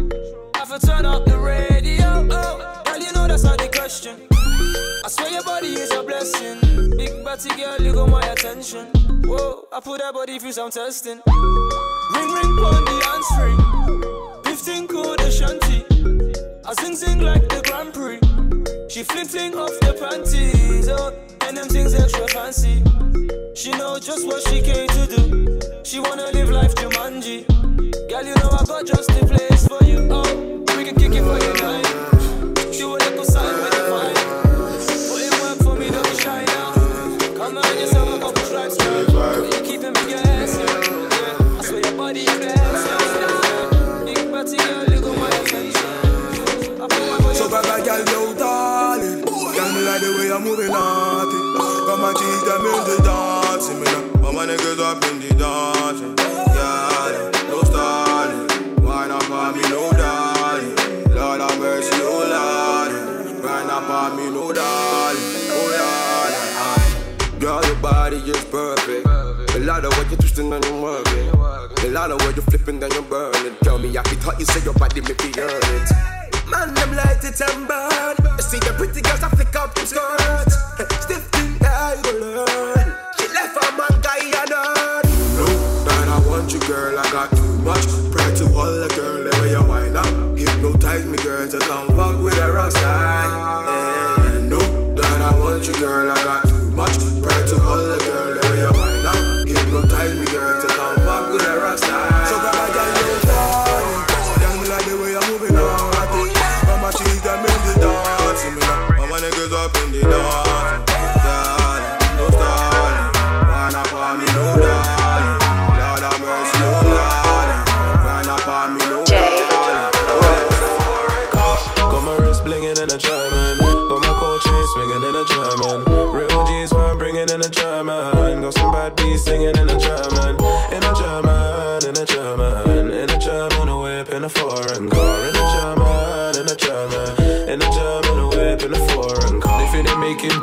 Have to turn up the radio. Oh, girl, you know that's not the question. I swear your body is a blessing. Big body girl, you got my attention. Whoa, I put that body through some testing. Ring ring pon the answering. 15 cool the shanty. I sing sing like the Grand Prix. She fling fling off the panties. Oh, and them things extra fancy. She know just what she came to do. She wanna live life Jumanji. Girl, you know I got just the place for you. Oh, we can kick it for your night. Do a little sign my niggas up in the dancing. No me, no darling. Lord have mercy, oh Lord. Wine me, no darling. Oh. Girl, your body is perfect. A lot of what you're twisting and you're working. A lot of what you're flipping and you're burning. Tell me, I can thought you say your body make me earn it. Man, them light it and burn. See the pretty girls that flick out them skirts. Stiff thing, go learn. Much pride to hold a girl. The way you wind up, hypnotize me, girl, to come fuck with a rock star. You know that I want you, girl. I got too much pride to hold a girl.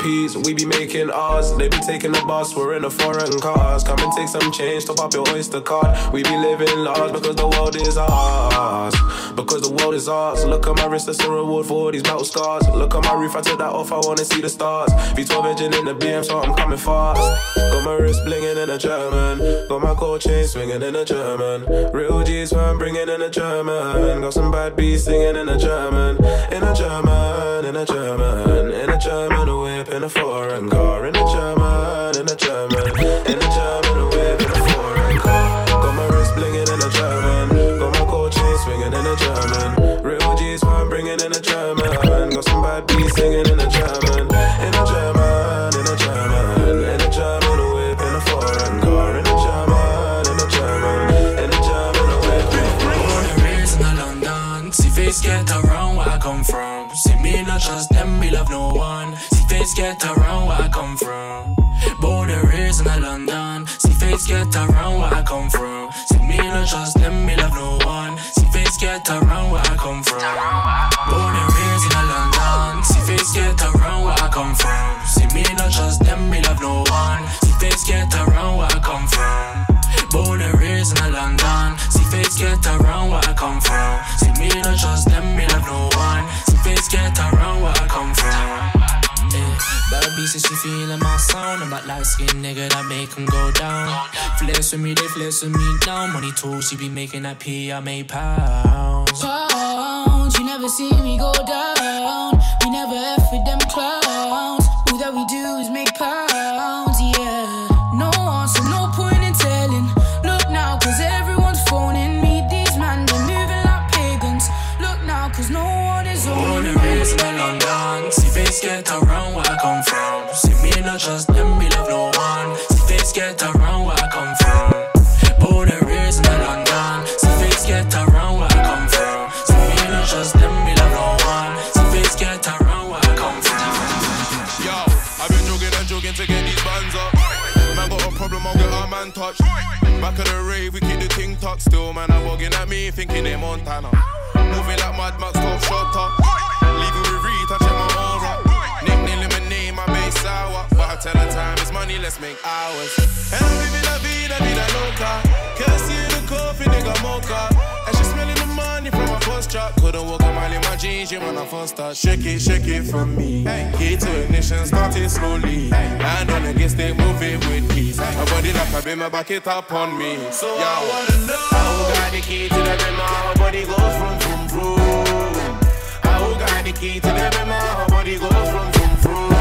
We be making ours. They be taking the bus, we're in a foreign cars. Come and take some change, top up your oyster card. We be living large because the world is ours. Because the world is ours. Look at my wrist, that's a reward for all these battle scars. Look at my roof, I took that off, I wanna see the stars. V12 engine in the BM, so I'm coming fast. Got my wrist blinging in a German. Got my gold chain swinging in a German. Real G's where I'm bringing in a German. Got some bad beats singing in a German. In a German, in a German. In a German, a whip in a foreign car. In a German, in a German. In a get around where I come from. See me not trust them, skinned nigga that make 'em go down. Flex with me, they flex with me now. Money too, she be making that P, I make pounds. pounds. You never see me go down. Back of the rave, we keep the ting tucked still. Man, I'm bugging at me, thinking they Montana. Moving like Mad Max, top shutter. Leaving with Reed, touching my aura. Nickname lemonade, my base sour. But I tell her time is money, let's make hours. And I'm living la vida, vida loca. Can't see the coffee, nigga mocha. Truck. Couldn't walk a mile in my jeans, yeah, when I first start. Shake it, shake it from me. Key to ignition, start it slowly. Hand on the gas, they move it with ease. My body like a beam, back it up on me. So I wanna know how got the key to the beam, how body goes from vroom vroom. How got the key to the beam, how body goes from vroom vroom.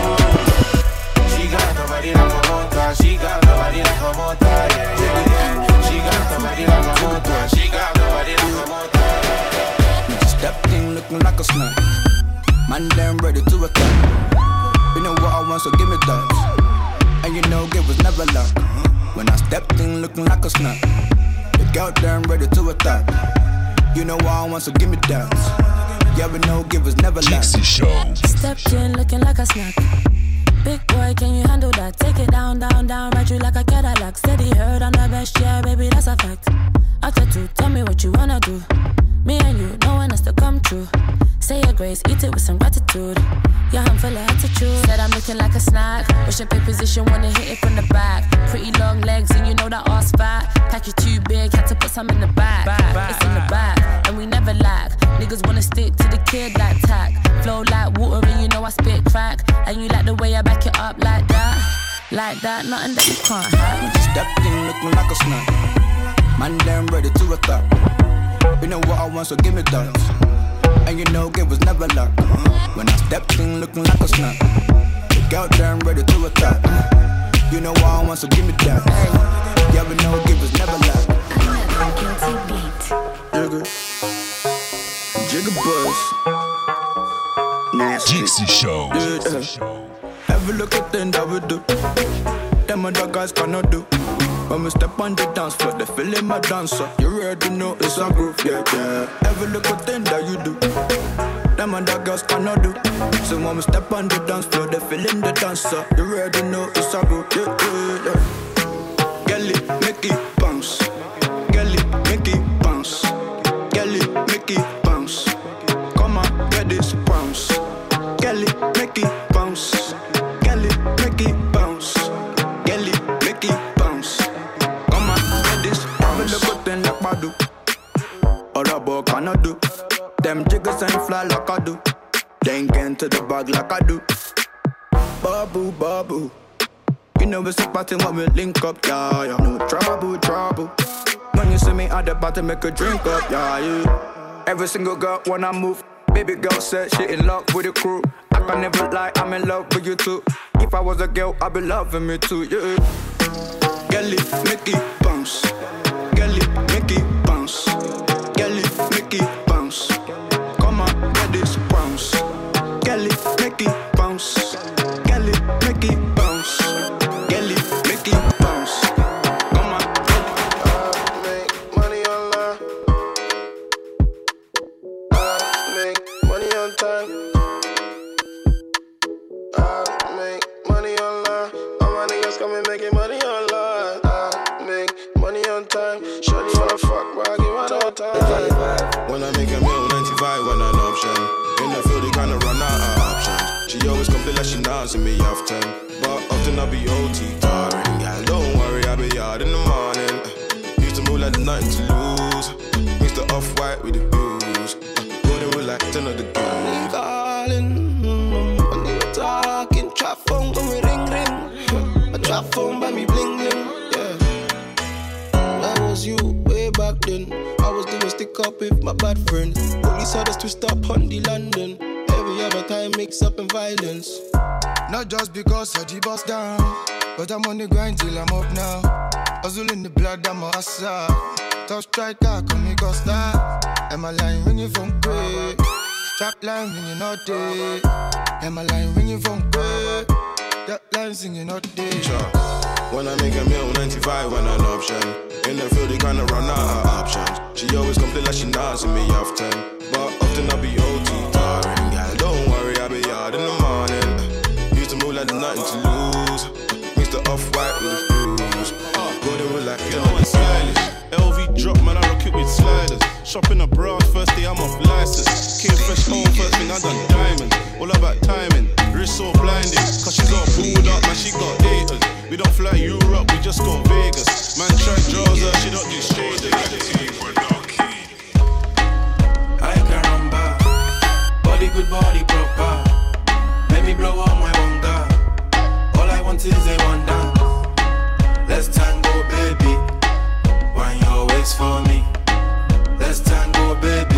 She got the body like a motor, she got the body like a motor, yeah, yeah, yeah. She got the body like a motor, she got the body like a motor. Step in looking like a snack. Man, damn ready to attack. You know what I want, so give me that. And you know, give was never luck. When I stepped in looking like a snack. The girl damn ready to attack. You know what I want, so give me that. Yeah, we know, give was never luck. Stepped in looking like a snack. Big boy, can you handle that? Take it down, down, down, ride you like a Cadillac. Steady heard I'm the best, yeah, baby, that's a fact. After two, tell me what you wanna do. Me and you, no one has to come true. Say your grace, eat it with some gratitude. Yeah, I'm full of attitude. Said I'm looking like a snack. Wish a big position, wanna hit it from the back. Pretty long legs, and you know that ass fat. Pack it too big, had to put some in the back. It's in the back, and we never lack. Niggas wanna stick to the kid like tack. Flow like water, and you know I spit crack. And you like the way I back it up like that. Like that, nothing that you can't have. Stepped in looking like a snack. Man, damn ready to attack. You know what I want, so give me that. And you know, give was never luck. When I stepped in looking like a snack. The girl damn ready to attack. You know what I want, so give me that. Yeah, we know, give was never luck. Jigga. Jigga Buzz. Nasty. Dixie Show. Yeah, yeah. Every little thing that we do, them other guys cannot do. When we step on the dance floor, they feeling my dancer. You already know it's a groove, yeah, yeah. Every little thing that you do, them and other girls cannot do. So when we step on the dance floor, they feeling the dancer. You already know it's a groove, yeah, yeah, yeah. Girl make it bounce. Cannot do. Them jiggers ain't fly like I do. They ain't get into the bag like I do. Babu, babu. You know it's a party when we link up, yeah, yeah. No trouble, trouble. When you see me at the party, make a drink up, yeah, yeah. Every single girl when I move, baby girl said she in love with the crew. I can never lie, I'm in love with you too. If I was a girl, I'd be loving me too, yeah. Girlie, make it bounce. Girlie, make it that she dancing me often. But often I be OT tiring. Yeah, don't worry, I be out in the morning. Used to move like nothing to lose. Mixed the off white with the blues. Golden rule like 10 of the. I need calling, I need talking. Trap phone, go ring ring. A trap phone by me bling bling. Yeah, that was you. London. I was doing stick up with my bad friend. Police had us twist up on the London. Every other time mix up in violence. Not just because I I G bust down, but I'm on the grind till I'm up now. Hustle in the blood, I'm a hustler. Top striker, come me Costa. Am I line when you from great? Trap line when you're not there. Am line when you from great? That line singing not there. When I make a meal, 95 when an option. In the field, they kinda run out of options. She always complain like she nods me often. But often I be OT tiring, yeah. Don't worry, I'll be hard in the morning. Used to move like there's nothing to lose. Mix the off white with the blues. Golden with like You know stylish. LV drop, man, I rock it with sliders. Shopping abroad, first day I'm off license. Came fresh home, first thing I done diamonds. All about timing, wrist so blinded. Cause she's all pulled up, man, she got haters. We don't fly Europe, we just go Vegas. Man, try draws her, she don't do straight. I can rumba. Body good, body proper. Let me blow up my bunga. All I want is a one dance. Let's tango, baby. Wine your waist for me. Let's tango, baby.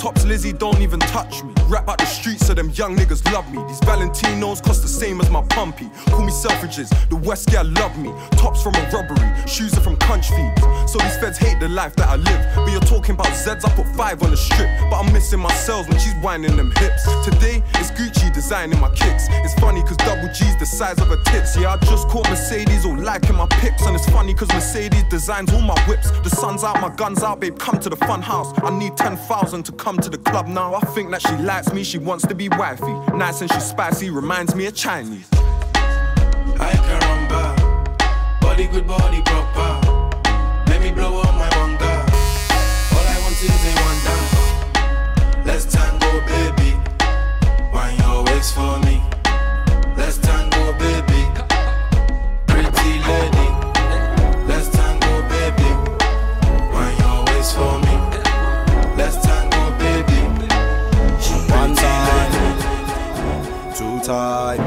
Tops Lizzie don't even touch me. Rap out the streets so them young niggas love me. These Valentinos cost the same as my pumpy. Call me Selfridges, the West girl love me. Tops from a robbery, shoes are from country feeds. So these feds hate the life that I live. But you're talking about Zeds, I put five on the strip. But I'm missing my cells when she's whining them hips. Today, it's Gucci designing my kicks. It's funny cause double G's the size of her tits. Yeah, I just caught Mercedes all liking my pics. And it's funny cause Mercedes designs all my whips. The sun's out, my gun's out, babe, come to the fun house. I need 10,000 to come to the club now. I think that she likes me, she wants to be wifey. Nice and she's spicy, reminds me of Chinese. I can rumba. Body good, body proper. Let me blow up my bunga. All I want is a one dance. Let's tango, baby. Wine your waist for me. Time.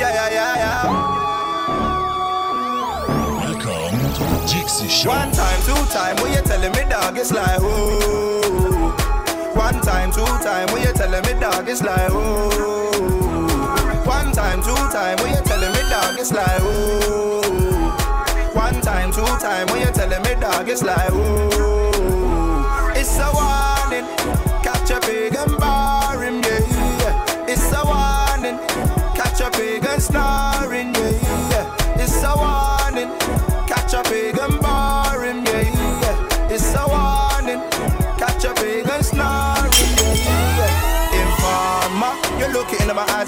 Yeah, yeah, yeah, yeah. Welcome to the Dixie Show. One time, two time, when you telling me dog, it's like oh. One time, two time, when you telling me dog, it's like oh. One time, two time, when you telling me dog, it's like oh. One time, two time, when you telling me dog, it's like oh.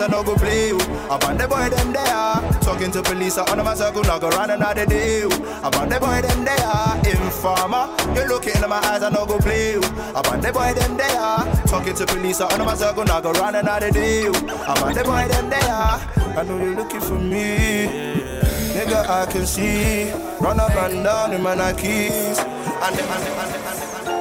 I no go play you. About the boy them there, talking to police, I under my circle, not go run another day. About the boy them there, informer, you look in my eyes, I no go play you. About the boy them there, talking to police, I under my circle, not go run another day. About the boy them there, I know you're looking for me. Nigga, I can see. Run up and down in my Nikes. And the, and the, and the.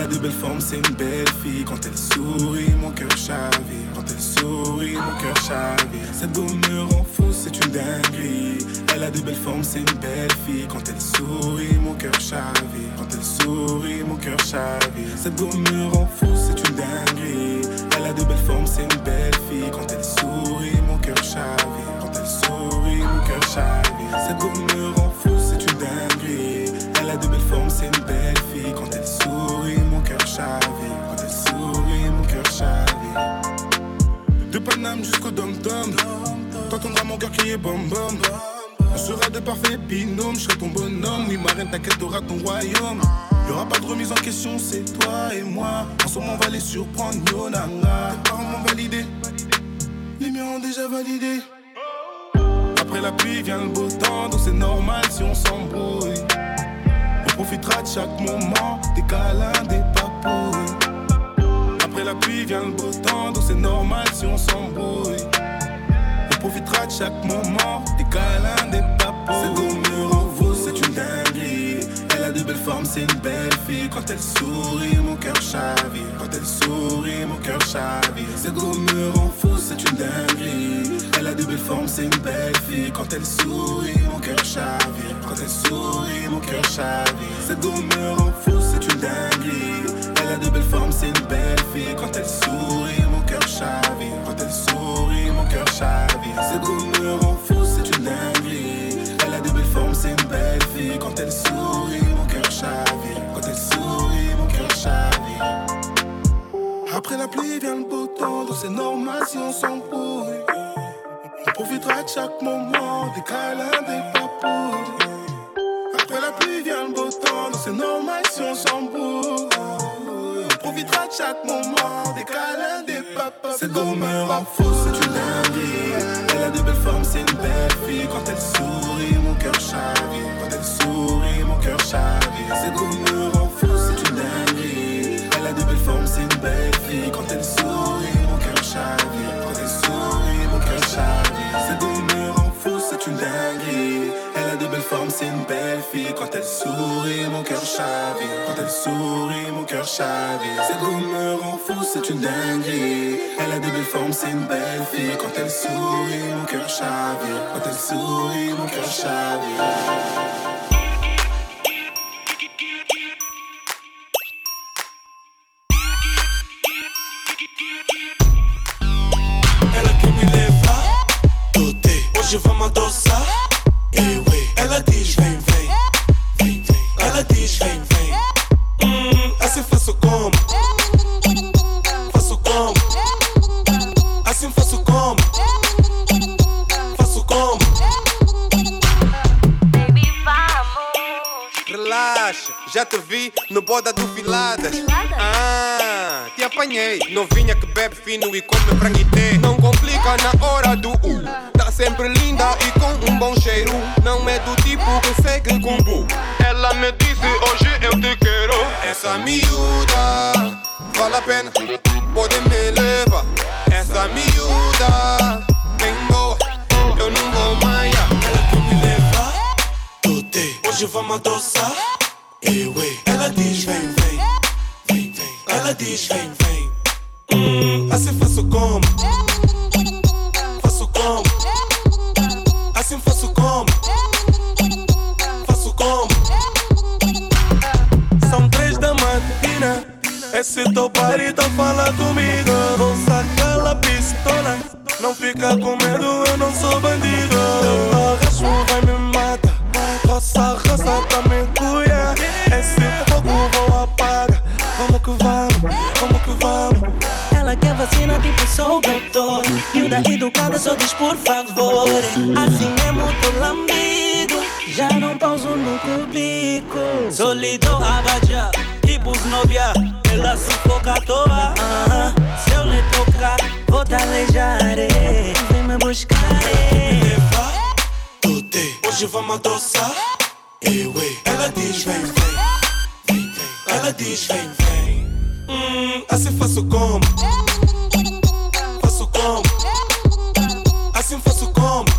Elle a de belles formes, c'est une belle fille. Quand elle sourit, mon cœur chavire. Quand elle sourit, mon cœur chavire. Cette go me rend fou, c'est une dinguerie. Elle a de belles formes, c'est une belle fille. Quand elle sourit, mon cœur chavire. Quand elle sourit, mon cœur chavire. Cette go me rend fou, c'est une dinguerie. Elle a de belles formes, c'est une belle fille. Quand elle sourit, mon cœur chavire. Quand elle sourit, mon cœur chavire. Cette Paname jusqu'au dom-tom. T'entendras mon cœur crier bom bom. On sera de parfaits binômes, je serai ton bonhomme. Oui, ma reine, t'inquiète, t'auras ton royaume. Y'aura pas de remise en question, c'est toi et moi. En ce moment, on va les surprendre, Yonanga. Tes parents m'ont validé, les miens ont déjà validé. Après la pluie vient le beau temps, donc c'est normal si on s'embrouille. On profitera de chaque moment, des câlins, des papouilles. La pluie vient le beau temps, donc c'est normal si on s'embrouille. On profitera de chaque moment, des câlins, des papouilles. C'est beau me fou, c'est une dinguerie. Elle a de belles formes, c'est une belle fille. Quand elle sourit, mon cœur chavire. Quand elle sourit, mon cœur chavire. C'est beau me fou, c'est une dinguerie. Elle a de belles formes, c'est une belle fille. Quand elle sourit, mon cœur chavire. Quand elle sourit, mon cœur chavire. C'est beau me fou, c'est une dinguerie. Elle a de belles formes, c'est une Quand elle sourit, mon cœur chavire. Quand elle sourit, mon cœur chavire. C'est beau me rend fou, c'est une dinguerie. Elle a de belles formes, c'est une belle fille. Quand elle sourit, mon cœur chavire. Quand elle sourit, mon cœur chavire. Après la pluie vient le beau temps, donc c'est normal si on s'embrouille. On profitera de chaque moment, des câlins, des papouilles. Après la pluie vient le beau temps, donc c'est normal profitera de chaque moment, des go me c'est une dinguerie. Elle a de belles formes, c'est une belle fille. Quand elle sourit, mon cœur chavire. Quand elle sourit, mon cœur chavire. Cette go me rend c'est une dinguerie. Elle a de belles formes, c'est une belle fille. Quand elle sourit, sourit, mon cœur chavire. Quand elle sourit, mon cœur chavire. Cette go me fou, c'est une dinguerie. Elle a de belles formes, c'est une belle fille. Quand elle sourit, mon cœur chavire. Quand elle sourit, mon cœur chavire. Boda do Filadas. Ah, te apanhei. Novinha que bebe fino e come franguité. Não complica na hora do U. Tá sempre linda e com um bom cheiro. Não é do tipo que segue com bu. Ela me disse hoje eu te quero. Essa miúda vale a pena, pode me levar. Essa miúda bem boa, eu não vou mais. Ela quer me levar, dote. Hoje vamos adoçar. Ela diz vem, vem. Ela diz vem, vem. Assim faço como? Faço como? Assim faço como? Faço como? São três da matina. Esse teu parito fala comigo. Vou sacar a pistola. Não fica com medo, eu não sou bandido. Vacina tipo sou doutor Miúda educada só diz por favor Assim é muito lambido Já não pauso no cubico Solido abaja, tipo novia, ela se foca à toa. Ah, Se eu lhe tocar, vou te. Vem me buscar. Dote. Hoje vamos adoçar. Ela diz vem, vem, vem, vem. Ela diz vem, vem. Hum, assim faço como? se fosse como?